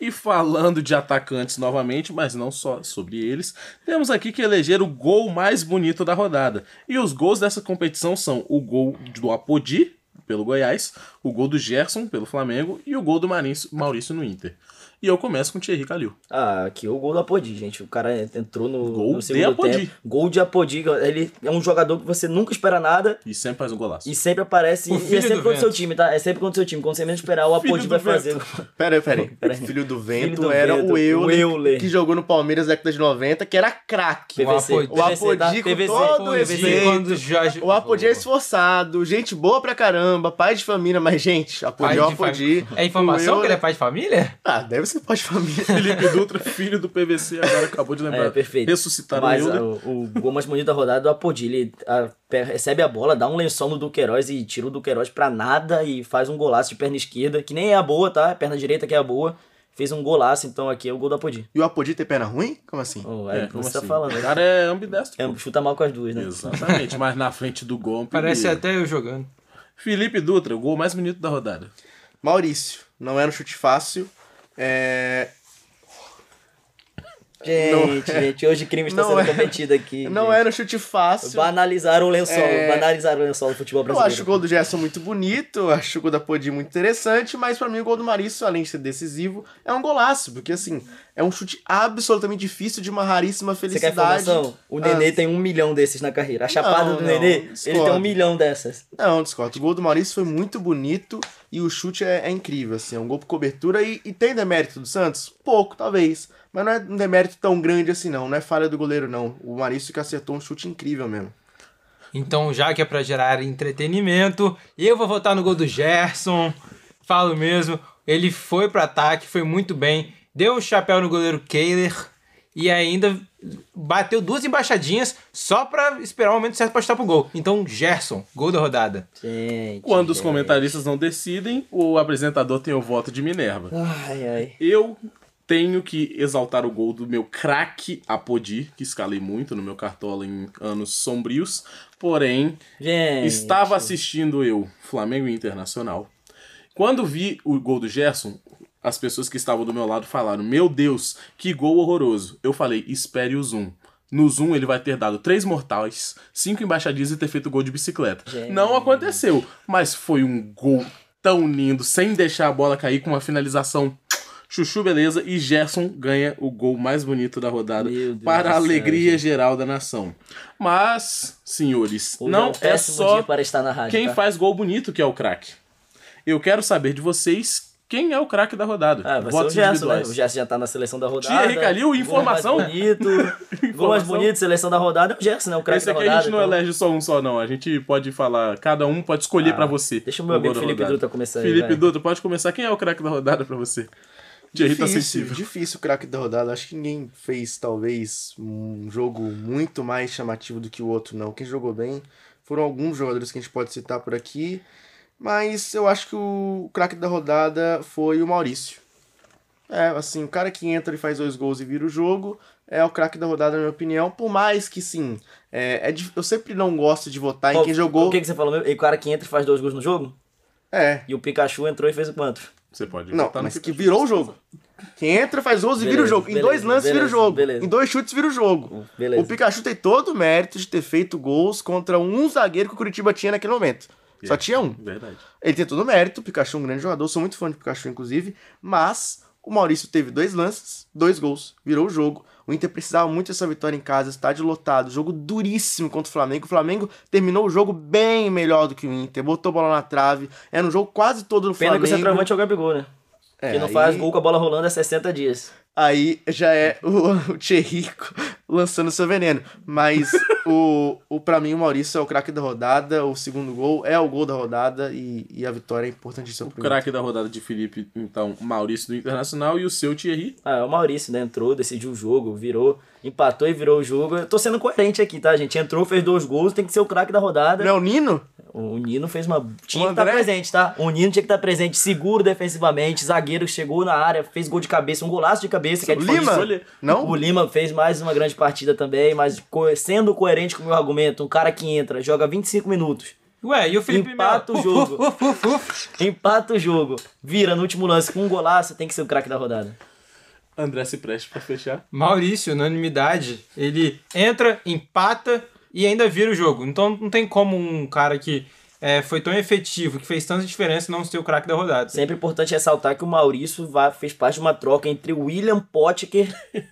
E falando de atacantes novamente, mas não só sobre eles, temos aqui que eleger o gol mais bonito da rodada. E os gols dessa competição são o gol do Apodi, pelo Goiás, o gol do Gerson, pelo Flamengo, e o gol do Maurício, Maurício no Inter. E eu começo com o Thierry Calil. Ah, aqui o gol do Apodi, gente. O cara entrou no, Gol no de segundo Apodi. tempo. Gol de Apodi. Ele é um jogador que você nunca espera nada E sempre faz um golaço. e sempre aparece. O e filho é sempre contra o seu time, tá? É sempre contra o seu time. Quando você menos esperar, o Apodi vai fazer. Pera aí, pera aí. Pera aí. Filho do vento Filho do era vento, o Euler, o Euler. que jogou no Palmeiras na década de 90, que era craque. PVC. Apodi- O Apodi tá? com PVC. todo respeito. Jorge... O Apodi é esforçado, gente boa pra caramba, pai de família, mas gente, Apodi é o de Apodi. É informação O que ele é pai de família? Ah, deve ser pai de família. Felipe Dutra, filho do PVC, agora acabou de lembrar. É, perfeito. Ressuscitaram Mas o o, o gol mais bonito da rodada é do Apodi. Ele pe- recebe a bola, dá um lençol no Duqueiroz e tira o Duqueiroz pra nada e faz um golaço de perna esquerda, que nem é a boa, tá? Perna direita que é a boa. Fez um golaço, então aqui é o gol do Apodi. E o Apodi tem perna ruim? Como assim? Oh, é, É, como você tá assim? falando. O né? cara é ambidestro. É, chuta mal com as duas, né? Exatamente, mas na frente do gol. é Parece até eu jogando. Felipe Dutra, o gol mais bonito da rodada. Maurício, não era um chute fácil. É... Gente, gente, hoje crime está Não sendo é- cometido aqui. Não gente. era um chute fácil. Banalizaram o lençol, É. banalizaram o lençol do futebol Eu brasileiro. acho o gol do Gerson muito bonito, eu acho o gol da Podi muito interessante, mas pra mim o gol do Maurício, além de ser decisivo, é um golaço, porque assim, é um chute absolutamente difícil de uma raríssima Você quer felicidade. informação? O Ah, Nenê tem um milhão desses na carreira. A chapada Não, do não, Nenê, ele discordo. tem um milhão dessas. Não, discordo. O gol do Maurício foi muito bonito e o chute é, é incrível, assim, é um gol por cobertura e, e tem demérito do Santos? Pouco, talvez. Mas não é um demérito tão grande assim, não. Não é falha do goleiro, não. O Maurício que acertou um chute incrível mesmo. Então, já que é pra gerar entretenimento, eu vou votar no gol do Gerson. Falo mesmo. Ele foi pro ataque, foi muito bem. Deu um chapéu no goleiro Kehler. e ainda bateu duas embaixadinhas só pra esperar o momento certo pra chutar pro gol. Então, Gerson, gol da rodada. Gente. Quando os gente. comentaristas não decidem, o apresentador tem o voto de Minerva. Ai, ai. Eu tenho que exaltar o gol do meu craque Apodi, que escalei muito no meu cartola em anos sombrios. Porém, Gente. estava assistindo eu, Flamengo Internacional. Quando vi o gol do Gerson, as pessoas que estavam do meu lado falaram: Meu Deus, que gol horroroso. Eu falei: Espere o zoom. No zoom ele vai ter dado três mortais, cinco embaixadinhas e ter feito gol de bicicleta. Gente. Não aconteceu, mas foi um gol tão lindo, sem deixar a bola cair, com uma finalização chuchu beleza. E Gerson ganha o gol mais bonito da rodada para a céu, alegria gente. geral da nação. Mas, senhores, Hoje não é um é só rádio. quem tá? faz gol bonito que é o craque. Eu quero saber de vocês quem é o craque da rodada. Ah, vai Votos ser o Gerson, né? O Gerson já tá na seleção da rodada. Thierry Calil, informação? Gol mais bonito. Gol mais bonito, seleção da rodada é o Gerson, né? O craque Esse da aqui rodada. a gente não então. elege só um só, não. A gente pode falar, cada um pode escolher Ah, pra você. deixa o meu amigo Felipe. Dutra começar aí, Felipe. Dutra, pode começar. Quem é o craque da rodada pra você? Difícil, sensível. difícil o craque da rodada. Acho que ninguém fez, talvez, um jogo muito mais chamativo do que o outro, não. Quem jogou bem foram alguns jogadores que a gente pode citar por aqui. Mas eu acho que o craque da rodada foi o Maurício. É, assim, o cara que entra e faz dois gols e vira o jogo é o craque da rodada, na minha opinião. Por mais que, sim, é, é eu sempre não gosto de votar em quem jogou. O que, que você falou? mesmo? E o cara que entra e faz dois gols no jogo? É, E o Pikachu entrou e fez o quanto? Você pode Não, mas que virou o jogo. Quem entra, faz 12 e vira o Beleza, jogo. Em beleza, dois lances vira o beleza, jogo. beleza. Em dois chutes vira o jogo. Beleza. O Pikachu tem todo o mérito de ter feito gols contra um zagueiro que o Curitiba tinha naquele momento. Só É, tinha um. Verdade. Ele tem todo o mérito, o Pikachu é um grande jogador, sou muito fã de Pikachu, inclusive, mas o Maurício teve dois lances, dois gols, virou o jogo. O Inter precisava muito dessa vitória em casa, estádio lotado, jogo duríssimo contra o Flamengo. O Flamengo terminou o jogo bem melhor do que o Inter, botou a bola na trave, era um jogo quase todo do Pena que o Flamengo. centroavante é o Gabigol, né? É, que não aí- faz gol com a bola rolando há 60 dias. Aí já é o, o Thierrico lançando seu veneno. Mas o, o para mim o Maurício é o craque da rodada, o segundo gol é o gol da rodada e, e a vitória é importantíssima O craque da rodada de Felipe, então, Maurício do Internacional e o seu Thierry. Ah, é o Maurício, né? Entrou, decidiu o jogo, virou, empatou e virou o jogo. Eu tô sendo coerente aqui, tá, gente? Entrou, fez dois gols, tem que ser o craque da rodada. Não é o Nino? O Nino fez uma. Tinha que estar André? presente, tá? O Nino tinha que estar presente, seguro defensivamente, zagueiro chegou na área, fez gol de cabeça, um golaço de cabeça. Que é O Lima? Não? O Lima fez mais uma grande partida também, mas co- sendo coerente com o meu argumento, um cara que entra, joga 25 minutos, Ué, e o Felipe Empata Melo? o jogo. Uf, uf, uf, uf. empata o jogo, vira no último lance com um golaço, tem que ser o craque da rodada. André se preste pra fechar. Maurício, unanimidade, ele entra, empata e ainda vira o jogo. Então não tem como um cara que é, foi tão efetivo, que fez tanta diferença, não ser o craque da rodada. Sempre é importante ressaltar que o Maurício fez parte de uma troca entre o William Potker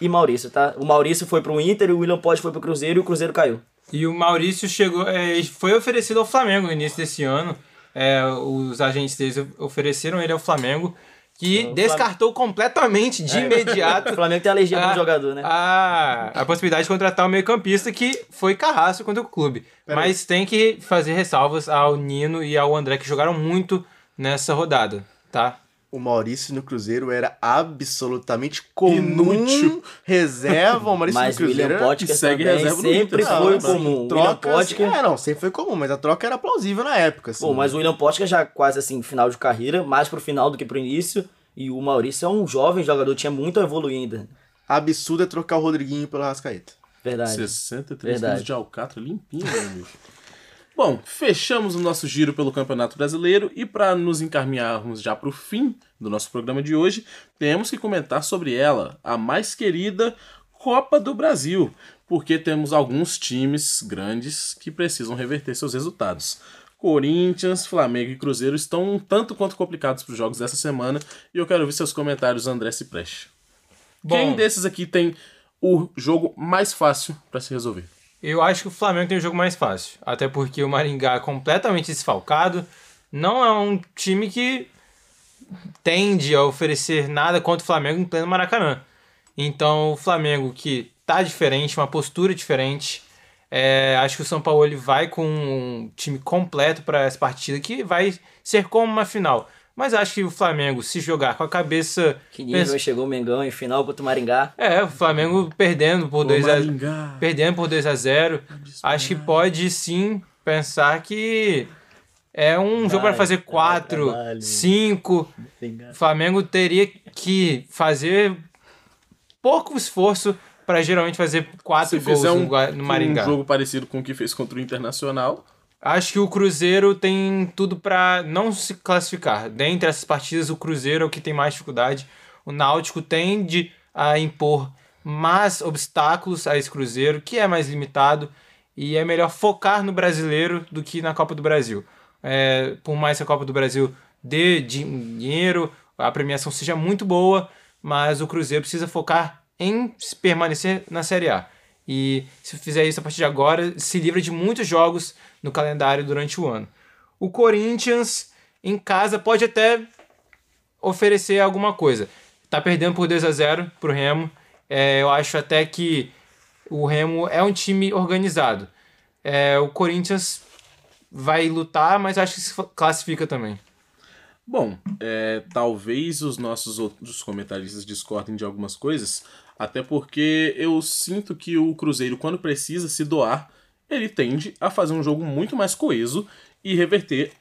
e Maurício, tá? O Maurício foi pro Inter, o William Potker foi pro Cruzeiro e o Cruzeiro caiu. E o Maurício chegou, é, foi oferecido ao Flamengo no início desse ano. É, os agentes deles ofereceram ele ao Flamengo, que O descartou completamente de imediato O Flamengo tem alergia a, pro jogador, né? a, a possibilidade de contratar o meio-campista que foi carrasco contra o clube. Mas tem que fazer ressalvas ao Nino e ao André, que jogaram muito nessa rodada, tá? O Maurício no Cruzeiro era absolutamente comum. Inútil. Reserva, o Maurício Mas no o William Cruzeiro. era- Potker segue também reserva no sempre Inter, foi não, assim, comum. William Trocas, Potker... é, não, sempre foi comum, mas a troca era plausível na época. Assim. Pô, mas o William Potker já quase assim, final de carreira, mais pro final do que pro início. E o Maurício é um jovem jogador, tinha muito a evoluir ainda. Absurdo é trocar o Rodriguinho pelo Rascaeta. Verdade. 63 Verdade. quilos de alcatra limpinho, meu amigo. Bom, fechamos o nosso giro pelo Campeonato Brasileiro e para nos encaminharmos já para o fim do nosso programa de hoje, temos que comentar sobre ela, a mais querida Copa do Brasil, porque temos alguns times grandes que precisam reverter seus resultados. Corinthians, Flamengo e Cruzeiro estão um tanto quanto complicados para os jogos dessa semana e eu quero ver seus comentários, André Cipreste. Quem Bom. desses aqui tem o jogo mais fácil para se resolver? Eu acho que o Flamengo tem o jogo mais fácil. Até porque o Maringá é completamente desfalcado. Não é um time que tende a oferecer nada contra o Flamengo em pleno Maracanã. Então o Flamengo que tá diferente, uma postura diferente. É, acho que o São Paulo ele vai com um time completo para essa partida que vai ser como uma final. Mas acho que o Flamengo, se jogar com a cabeça. Que nível pensa- chegou o Mengão em final contra o Maringá. É, o Flamengo perdendo por Ô, 2 a perdendo por 2 a 0 Acho que pode sim pensar que é um jogo para Vai, fazer dá 4, trabalho. 5. O Flamengo teria que fazer pouco esforço para geralmente fazer 4 Se gols um, no Maringá. um jogo parecido com o que fez contra o Internacional, Acho que o Cruzeiro tem tudo pra não se classificar. Dentre essas partidas, o Cruzeiro é o que tem mais dificuldade. O Náutico tende a impor mais obstáculos a esse Cruzeiro, que é mais limitado, e é melhor focar no brasileiro do que na Copa do Brasil. É, por mais que a Copa do Brasil dê dinheiro, a premiação seja muito boa, mas o Cruzeiro precisa focar em permanecer na Série A. E se fizer isso a partir de agora, se livra de muitos jogos no calendário durante o ano. O Corinthians, em casa, pode até oferecer alguma coisa. Tá perdendo por 2 a 0 pro Remo. É, eu acho até que o Remo é um time organizado. É, o Corinthians vai lutar, mas acho que se classifica também. Bom, é, talvez os nossos outros comentaristas discordem de algumas coisas, até porque eu sinto que o Cruzeiro, quando precisa se doar, ele tende a fazer um jogo muito mais coeso e reverter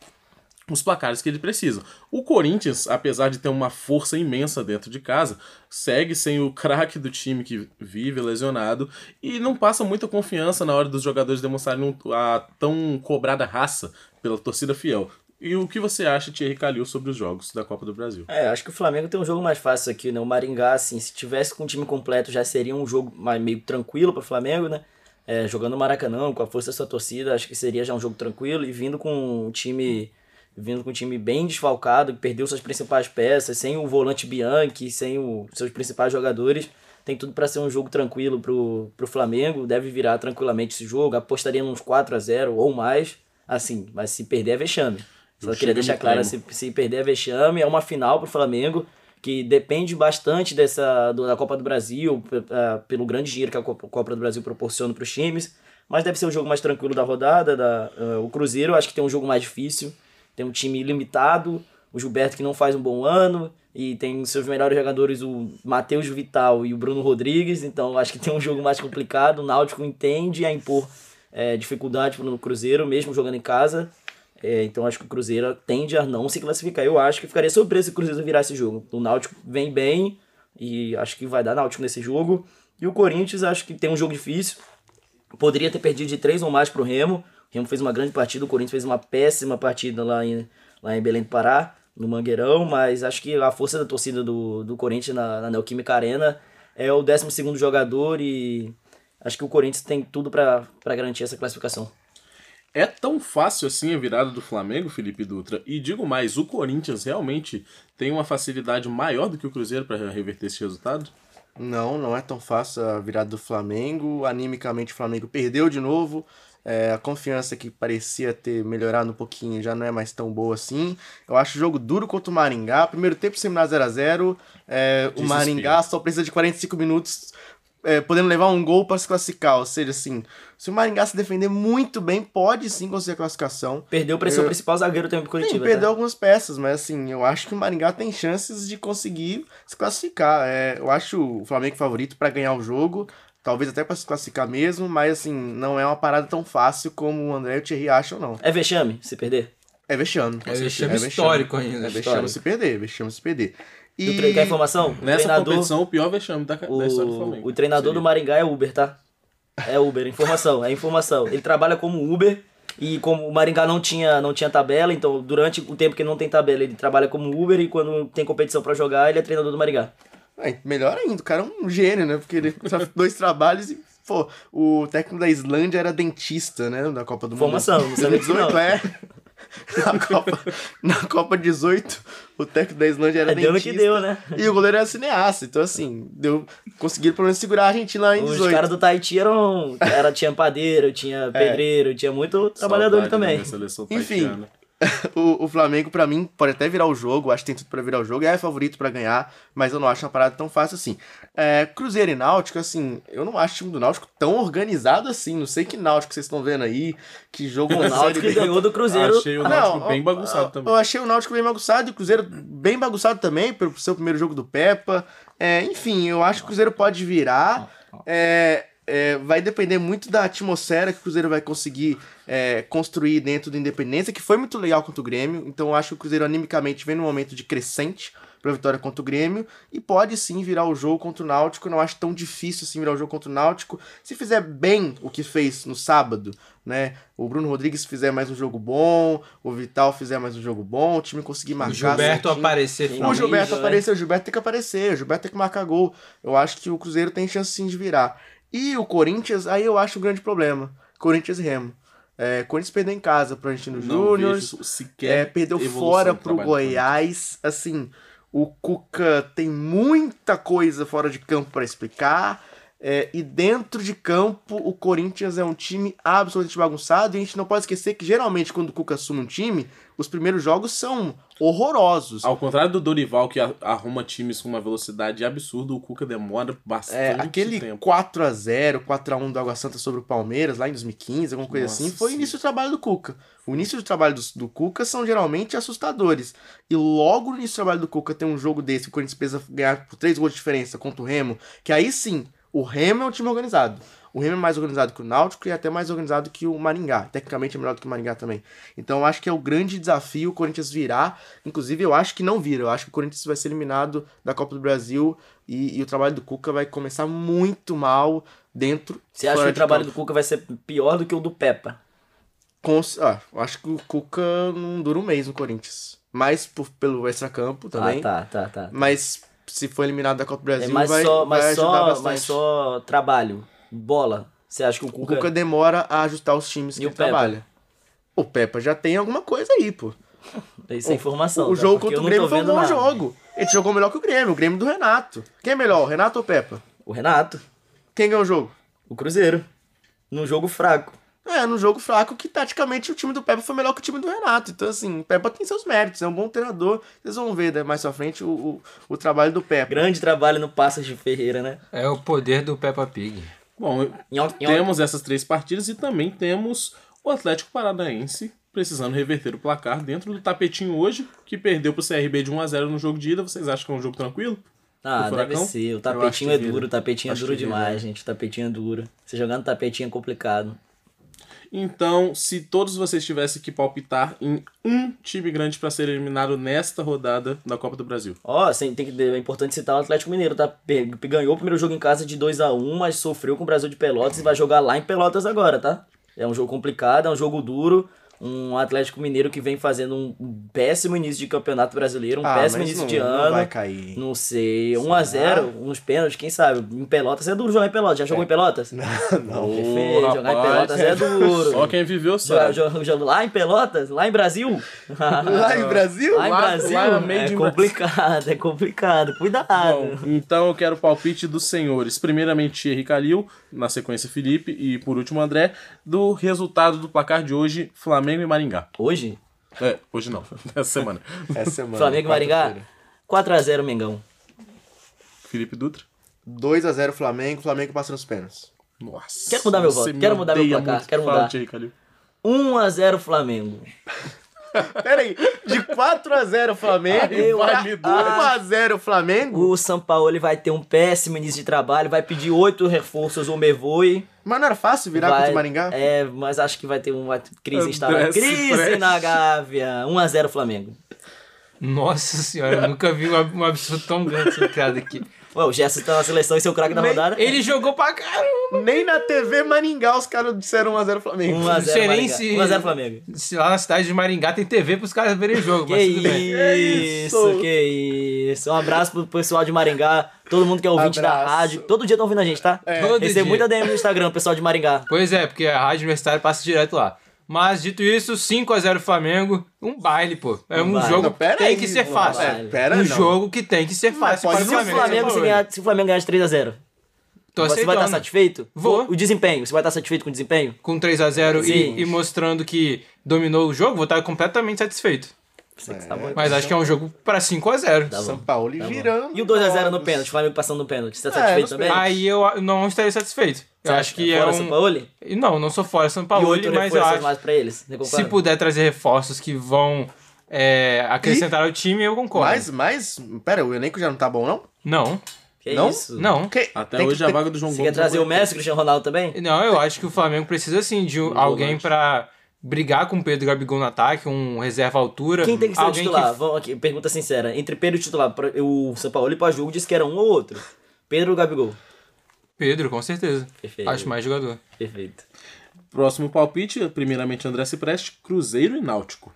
os placares que ele precisa. O Corinthians, apesar de ter uma força imensa dentro de casa, segue sem o craque do time que vive lesionado e não passa muita confiança na hora dos jogadores demonstrarem a tão cobrada raça pela torcida fiel. E o que você acha, Thierry Calil, sobre os jogos da Copa do Brasil? É, acho que o Flamengo tem um jogo mais fácil aqui, né? O Maringá, assim, se tivesse com o time completo, já seria um jogo mais, meio tranquilo para o Flamengo, né? É, jogando Maracanã, com a força da sua torcida, acho que seria já um jogo tranquilo e vindo com um time vindo com um time bem desfalcado, que perdeu suas principais peças, sem o volante Bianchi, sem os seus principais jogadores, tem tudo para ser um jogo tranquilo pro, pro Flamengo, deve virar tranquilamente esse jogo, apostaria nos 4 a 0 ou mais, assim, mas se perder é vexame. Só Eu queria deixar claro, se, se perder é vexame, é uma final pro Flamengo, que depende bastante dessa da Copa do Brasil, ah, pelo grande dinheiro que a Copa do Brasil proporciona para os times, mas deve ser o jogo mais tranquilo da rodada. Da, ah, o Cruzeiro acho que tem um jogo mais difícil, tem um time limitado, o Gilberto que não faz um bom ano, e tem seus melhores jogadores o Matheus Vital e o Bruno Rodrigues, então acho que tem um jogo mais complicado, o Náutico entende a impor eh, dificuldade pro Cruzeiro, mesmo jogando em casa, é, então acho que o Cruzeiro tende a não se classificar. Eu acho que ficaria surpreso se o Cruzeiro virar esse jogo. O Náutico vem bem e acho que vai dar Náutico nesse jogo. E o Corinthians acho que tem um jogo difícil. Poderia ter perdido de três ou mais pro Remo. O Remo fez uma grande partida, o Corinthians fez uma péssima partida lá em, lá em Belém do Pará, no Mangueirão, mas acho que a força da torcida do, do Corinthians na, na Neoquímica Arena é o 12 jogador e acho que o Corinthians tem tudo para garantir essa classificação. É tão fácil assim a virada do Flamengo, Felipe Dutra? E digo mais, o Corinthians realmente tem uma facilidade maior do que o Cruzeiro para reverter esse resultado? Não, não é tão fácil a virada do Flamengo. Animicamente o Flamengo perdeu de novo. É, a confiança que parecia ter melhorado um pouquinho já não é mais tão boa assim. Eu acho o jogo duro contra o Maringá. Primeiro tempo terminar 0x0. É, o. Maringá só precisa de 45 minutos, é, podendo levar um gol para se classificar. Ou seja, assim, se o Maringá se defender muito bem, pode sim conseguir a classificação. Perdeu para seu Eu- principal zagueiro do tempo Sim, coletivo. perdeu tá? algumas peças, mas assim, eu acho que o Maringá tem chances de conseguir se classificar. É, eu acho o Flamengo favorito para ganhar o jogo, talvez até para se classificar mesmo, mas assim, não é uma parada tão fácil como o André e o Thierry acham, não. É vexame se perder? É vexame. É vexame histórico ainda. É vexame Histórico. se perder, vexame se perder. E... tre- Quer informação? O Nessa treinador, competição, o pior vexame da, da história do o, Flamengo. o treinador Seria. do Maringá é Uber, tá? É Uber, informação, é informação. Ele trabalha como Uber e como o Maringá não tinha, não tinha tabela, então durante o tempo que não tem tabela, ele trabalha como Uber e quando tem competição pra jogar, ele é treinador do Maringá. É, melhor ainda, o cara é um gênio, né? Porque ele faz dois trabalhos e, pô, o técnico da Islândia era dentista, né? Da Copa do Informação, Mundo. não sabia disso, 18, não. é. Na Copa, na Copa 18, o técnico da Islândia era É, deu no dentista. que deu, né? E o goleiro era cineasta. Então, assim, deu, conseguiram pelo menos segurar a Argentina lá em Os 18. caras do Tahiti eram. Era, tinha padeiro, tinha pedreiro, tinha muito trabalhador Saudade da também. Enfim. o, o Flamengo, pra mim, pode até virar o jogo, acho que tem tudo pra virar o jogo, é favorito pra ganhar, mas eu não acho uma parada tão fácil assim. É, Cruzeiro e Náutico, assim, eu não acho o time do Náutico tão organizado assim, não sei que Náutico vocês estão vendo aí, que jogo O Náutico que ganhou do Cruzeiro. Achei o Náutico bem bagunçado eu, também. Eu achei o Náutico bem bagunçado e o Cruzeiro bem bagunçado também, pelo seu primeiro jogo do Peppa. É, enfim, eu acho que o Cruzeiro pode virar. É, é, vai depender muito da atmosfera que o Cruzeiro vai conseguir é, construir dentro do Independência, que foi muito legal contra o Grêmio. Então eu acho que o Cruzeiro animicamente vem num momento de crescente pra vitória contra o Grêmio e pode sim virar o jogo contra o Náutico. Eu não acho tão difícil assim virar o jogo contra o Náutico. Se fizer bem o que fez no sábado, né? O Bruno Rodrigues fizer mais um jogo bom, o Vital fizer mais um jogo bom, o time conseguir marcar. O Gilberto certinho. aparecer. O. Gilberto né? apareceu, o Gilberto tem que aparecer, o Gilberto tem que marcar gol. Eu acho que o Cruzeiro tem chance sim de virar. E o Corinthians, aí eu acho um grande problema. Corinthians e Remo. É, Corinthians perdeu em casa pro Argentino Júnior. É, perdeu fora pro Goiás. Assim, o Cuca tem muita coisa fora de campo para explicar. É, e dentro de campo, o Corinthians é um time absolutamente bagunçado. E a gente não pode esquecer que geralmente, quando o Cuca assume um time, os primeiros jogos são horrorosos. Ao contrário do Dorival, que arruma times com uma velocidade absurda, o Cuca demora É, bastante aquele tempo. 4x0, 4x1 do Água Santa sobre o Palmeiras, lá em 2015, alguma coisa Nossa assim, foi o Senhora. início do trabalho do Cuca. O início do trabalho do, do Cuca são geralmente assustadores. E logo no início do trabalho do Cuca tem um jogo desse, que o Corinthians precisa ganhar por 3 gols de diferença contra o Remo, que aí sim, o Remo é um time organizado. O Remo é mais organizado que o Náutico e até mais organizado que o Maringá. Tecnicamente é melhor do que o Maringá também. Então eu acho que é o grande desafio o Corinthians virar. Inclusive eu acho que não vira. Eu acho que o Corinthians vai ser eliminado da Copa do Brasil e, e o trabalho do Cuca vai começar muito mal dentro. Você acha que o trabalho campo. do Cuca vai ser pior do que o do Peppa? Com- ah, eu acho que o Cuca não dura um mês no Corinthians. Mais por, pelo extracampo também. Ah, tá, tá, tá. Mas se for eliminado da Copa do É, Brasil, mas vai, só, vai mas, ajudar só, bastante. mas só trabalho, bola. Você acha que o O Cuca... Cuca demora a ajustar os times E que o ele trabalha. O Pepa já tem alguma coisa aí, pô. Isso é informação. O tá? jogo Porque contra o Grêmio foi um bom nada. jogo. Ele jogou melhor que o Grêmio, o Grêmio do Renato. Quem é melhor, o Renato ou o Pepa? O Renato, Quem ganhou o jogo? o Cruzeiro. Num jogo fraco. É, num jogo fraco que taticamente o time do Pepa foi melhor que o time do Renato. Então, assim, o Pepa tem seus méritos, é um bom treinador. Vocês vão ver né, mais pra frente o, o, o trabalho do Pepa. Grande trabalho no Passos de Ferreira, né? É o poder do Peppa Pig. Bom, temos essas três partidas e também temos o Atlético Paranaense precisando reverter o placar dentro do tapetinho hoje, que perdeu pro CRB de 1x0 no jogo de ida. Vocês acham que é um jogo tranquilo? Ah, deve ser. O tapetinho é duro, o tapetinho Acho é duro demais, gente. O tapetinho é duro. Você jogando tapetinho é complicado. Então, se todos vocês tivessem que palpitar em um time grande para ser eliminado nesta rodada da Copa do Brasil. Ó, assim, tem que, é importante citar o Atlético Mineiro, tá? Ganhou o primeiro jogo em casa de 2 a 1 mas sofreu com o Brasil de Pelotas e vai jogar lá em Pelotas agora, tá? É um jogo complicado, é um jogo duro. Um Atlético Mineiro que vem fazendo um péssimo início de campeonato brasileiro, um Ah, péssimo início não- de não ano. vai cair. Não sei. 1x0, uns pênaltis, quem sabe? Em Pelotas é duro jogar em Pelotas. Já jogou em Pelotas? Não, não. É feio, jogar em. Pelotas é duro. Só quem viveu sabe. joga- joga lá em Pelotas? Lá em Brasil? Lá em Brasil? Lá em Brasil? lá é de complicado, é complicado. Cuidado. Bom, então eu quero o palpite dos senhores. Primeiramente, Thierry Calil, na sequência Felipe e por último André, do resultado do placar de hoje, Flamengo e Maringá. Hoje, É, hoje não, essa semana. Essa semana. Flamengo e Maringá, 4x0 Mengão. Felipe Dutra. 2x0 Flamengo, Flamengo passando os pênaltis. Nossa. Quero mudar meu voto, quero mudar meu placar, quero mudar. Thierry Calil. 1x0 Flamengo. Pera aí, de 4x0 Flamengo, Eu- pra me 1x0 Flamengo? O São Paulo ele vai ter um péssimo início de trabalho, vai pedir oito reforços o Mevoi. Mas não era fácil virar vai, contra o Maringá? É, mas acho que vai ter uma crise instalada. se Crise preste. na Gávea. 1x0 Flamengo. Nossa senhora, eu nunca vi um, absurdo tão grande ser criado aqui. Ué, o Gerson tá na seleção e seu craque da rodada. Ele jogou pra caramba. Nem na TV Maringá os caras disseram 1x0 Flamengo. 1x0 Não sei nem Maringá. se- 1x0 Flamengo. Se lá na cidade de Maringá tem TV pros caras verem o jogo, Que mas tudo bem. isso, que isso. Um abraço pro pessoal de Maringá, todo mundo que é ouvinte da Abraço. rádio. Todo dia estão ouvindo a gente, tá? Todo Recebo dia. muita DM no Instagram, pessoal de Maringá. Pois é, porque a Rádio Universitária passa direto lá. Mas, dito isso, 5x0 Flamengo, um baile, pô. É um, baile. jogo Não, que tem aí, que ser fácil. é, pera um não. jogo que tem que ser fácil o ser Se o Flamengo. Flamengo, Você se, falou, ganhar, se o Flamengo ganhar de 3x0. Tô você vai estar aceitando. satisfeito? Vou. O desempenho, você vai estar satisfeito com o desempenho? Com 3 a 0 Sim. e, e mostrando que dominou o jogo, vou estar completamente satisfeito. Tá bom. Mas acho que é um jogo pra 5 a 0 Tá. São Paulo Tá virando. E o 2x0 no pênalti, o Flamengo passando no pênalti. Você tá É, satisfeito também? Aí eu não estaria satisfeito. Eu Você acho que é fora um... São Paulo? E Não, não sou fora São E Paulo, mas eu acho mais pra eles. Se puder trazer reforços que vão é, acrescentar ao time, eu concordo. Mas, mas. Pera, o elenco já não tá bom, não? Não, Que Não? isso? não. Que- Até tem que hoje a ter- vaga do João Você Gomes. quer trazer não o Messi e o Cristiano Ronaldo também? Não, eu acho que o Flamengo precisa sim de um- alguém pra brigar com o Pedro Gabigol no ataque, um reserva à altura. Quem tem que ser o alguém titular? Vamos aqui, pergunta sincera. Entre Pedro e o titular, o São Paulo pós-jogo disse que era um ou outro. Pedro ou Gabigol? Pedro, com certeza. Perfeito. Acho mais jogador. Perfeito. Próximo palpite, primeiramente André Cipreste, Cruzeiro e Náutico.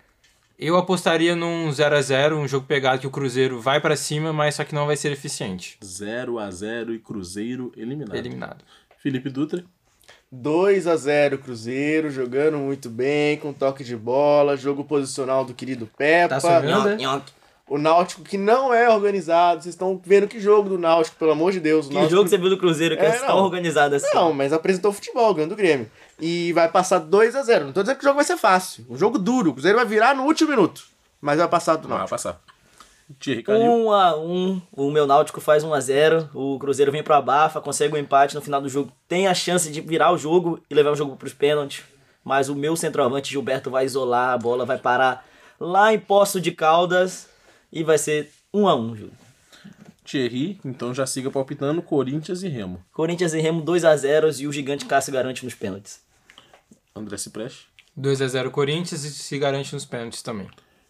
Eu apostaria num 0 a 0 um jogo pegado que o Cruzeiro vai pra cima, mas só que não vai ser eficiente. 0 a 0 e Cruzeiro eliminado. Eliminado. Felipe Dutra, 2 a 0 Cruzeiro, jogando muito bem, com toque de bola, jogo posicional do querido Peppa. Tá subindo? Nhoque. O Náutico que não é organizado. Vocês estão vendo que jogo do Náutico, pelo amor de Deus. O Que Náutico... jogo você viu do Cruzeiro que É, é, tão organizado assim? Não, mas apresentou futebol, ganhando do Grêmio. E vai passar 2 a 0 Não tô dizendo que o jogo vai ser fácil. Um jogo duro. O Cruzeiro vai virar no último minuto. Mas vai passar do vai Náutico. passar. Thierry Calil, 1 a 1 o meu Náutico faz 1 a 0 o Cruzeiro vem pro abafa, consegue um empate no final do jogo, tem a chance de virar o jogo e levar o jogo pros pênaltis, mas o meu centroavante Gilberto vai isolar a bola, vai parar lá em Poço de Caldas e vai ser 1 a 1 o jogo. Thierry, então já siga palpitando Corinthians e Remo. Corinthians e Remo 2 a 0 e o gigante Cássio garante nos pênaltis. André Cipreste, 2 a 0 Corinthians e se garante nos pênaltis também.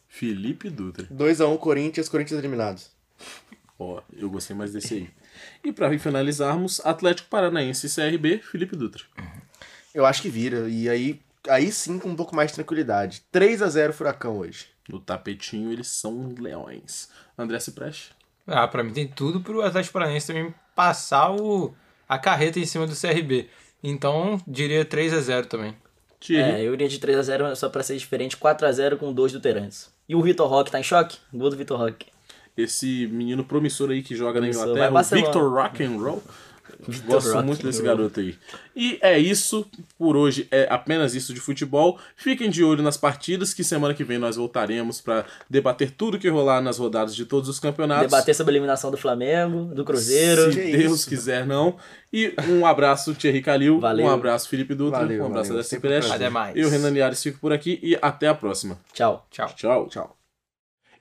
Felipe Dutra. 2x1 Corinthians, Corinthians eliminados. Ó, eu gostei mais desse aí. E pra finalizarmos, Atlético Paranaense e CRB, Felipe Dutra. Eu acho que vira. E aí, aí sim com um pouco mais de tranquilidade. 3 a 0 Furacão hoje. No tapetinho eles são leões. André Cipreste, Ah, pra mim tem tudo pro Atlético Paranaense também passar o, a carreta em cima do CRB. Então, diria 3 a 0 também. É, eu iria de 3 a 0 só pra ser diferente, 4 a 0 com 2 do Terence. E o Vitor Roque tá em choque? Gol do Vitor Roque. esse menino promissor aí que joga na Promissor, Inglaterra, vai o. Victor Rock and Roll. Gosto Rock muito desse garoto aí. E é isso por hoje, é apenas isso de futebol. Fiquem de olho nas partidas, que semana que vem nós voltaremos para debater tudo que rolar nas rodadas de todos os campeonatos. Debater sobre a eliminação do Flamengo, do Cruzeiro. Se Que Deus isso. quiser, não. E um abraço, Thierry Calil. Valeu. Um abraço, Felipe Dutra. Valeu, um abraço. André Sempre. Até mais. Eu, Renan Liares, fico por aqui e até a próxima. Tchau. Tchau. Tchau. Tchau.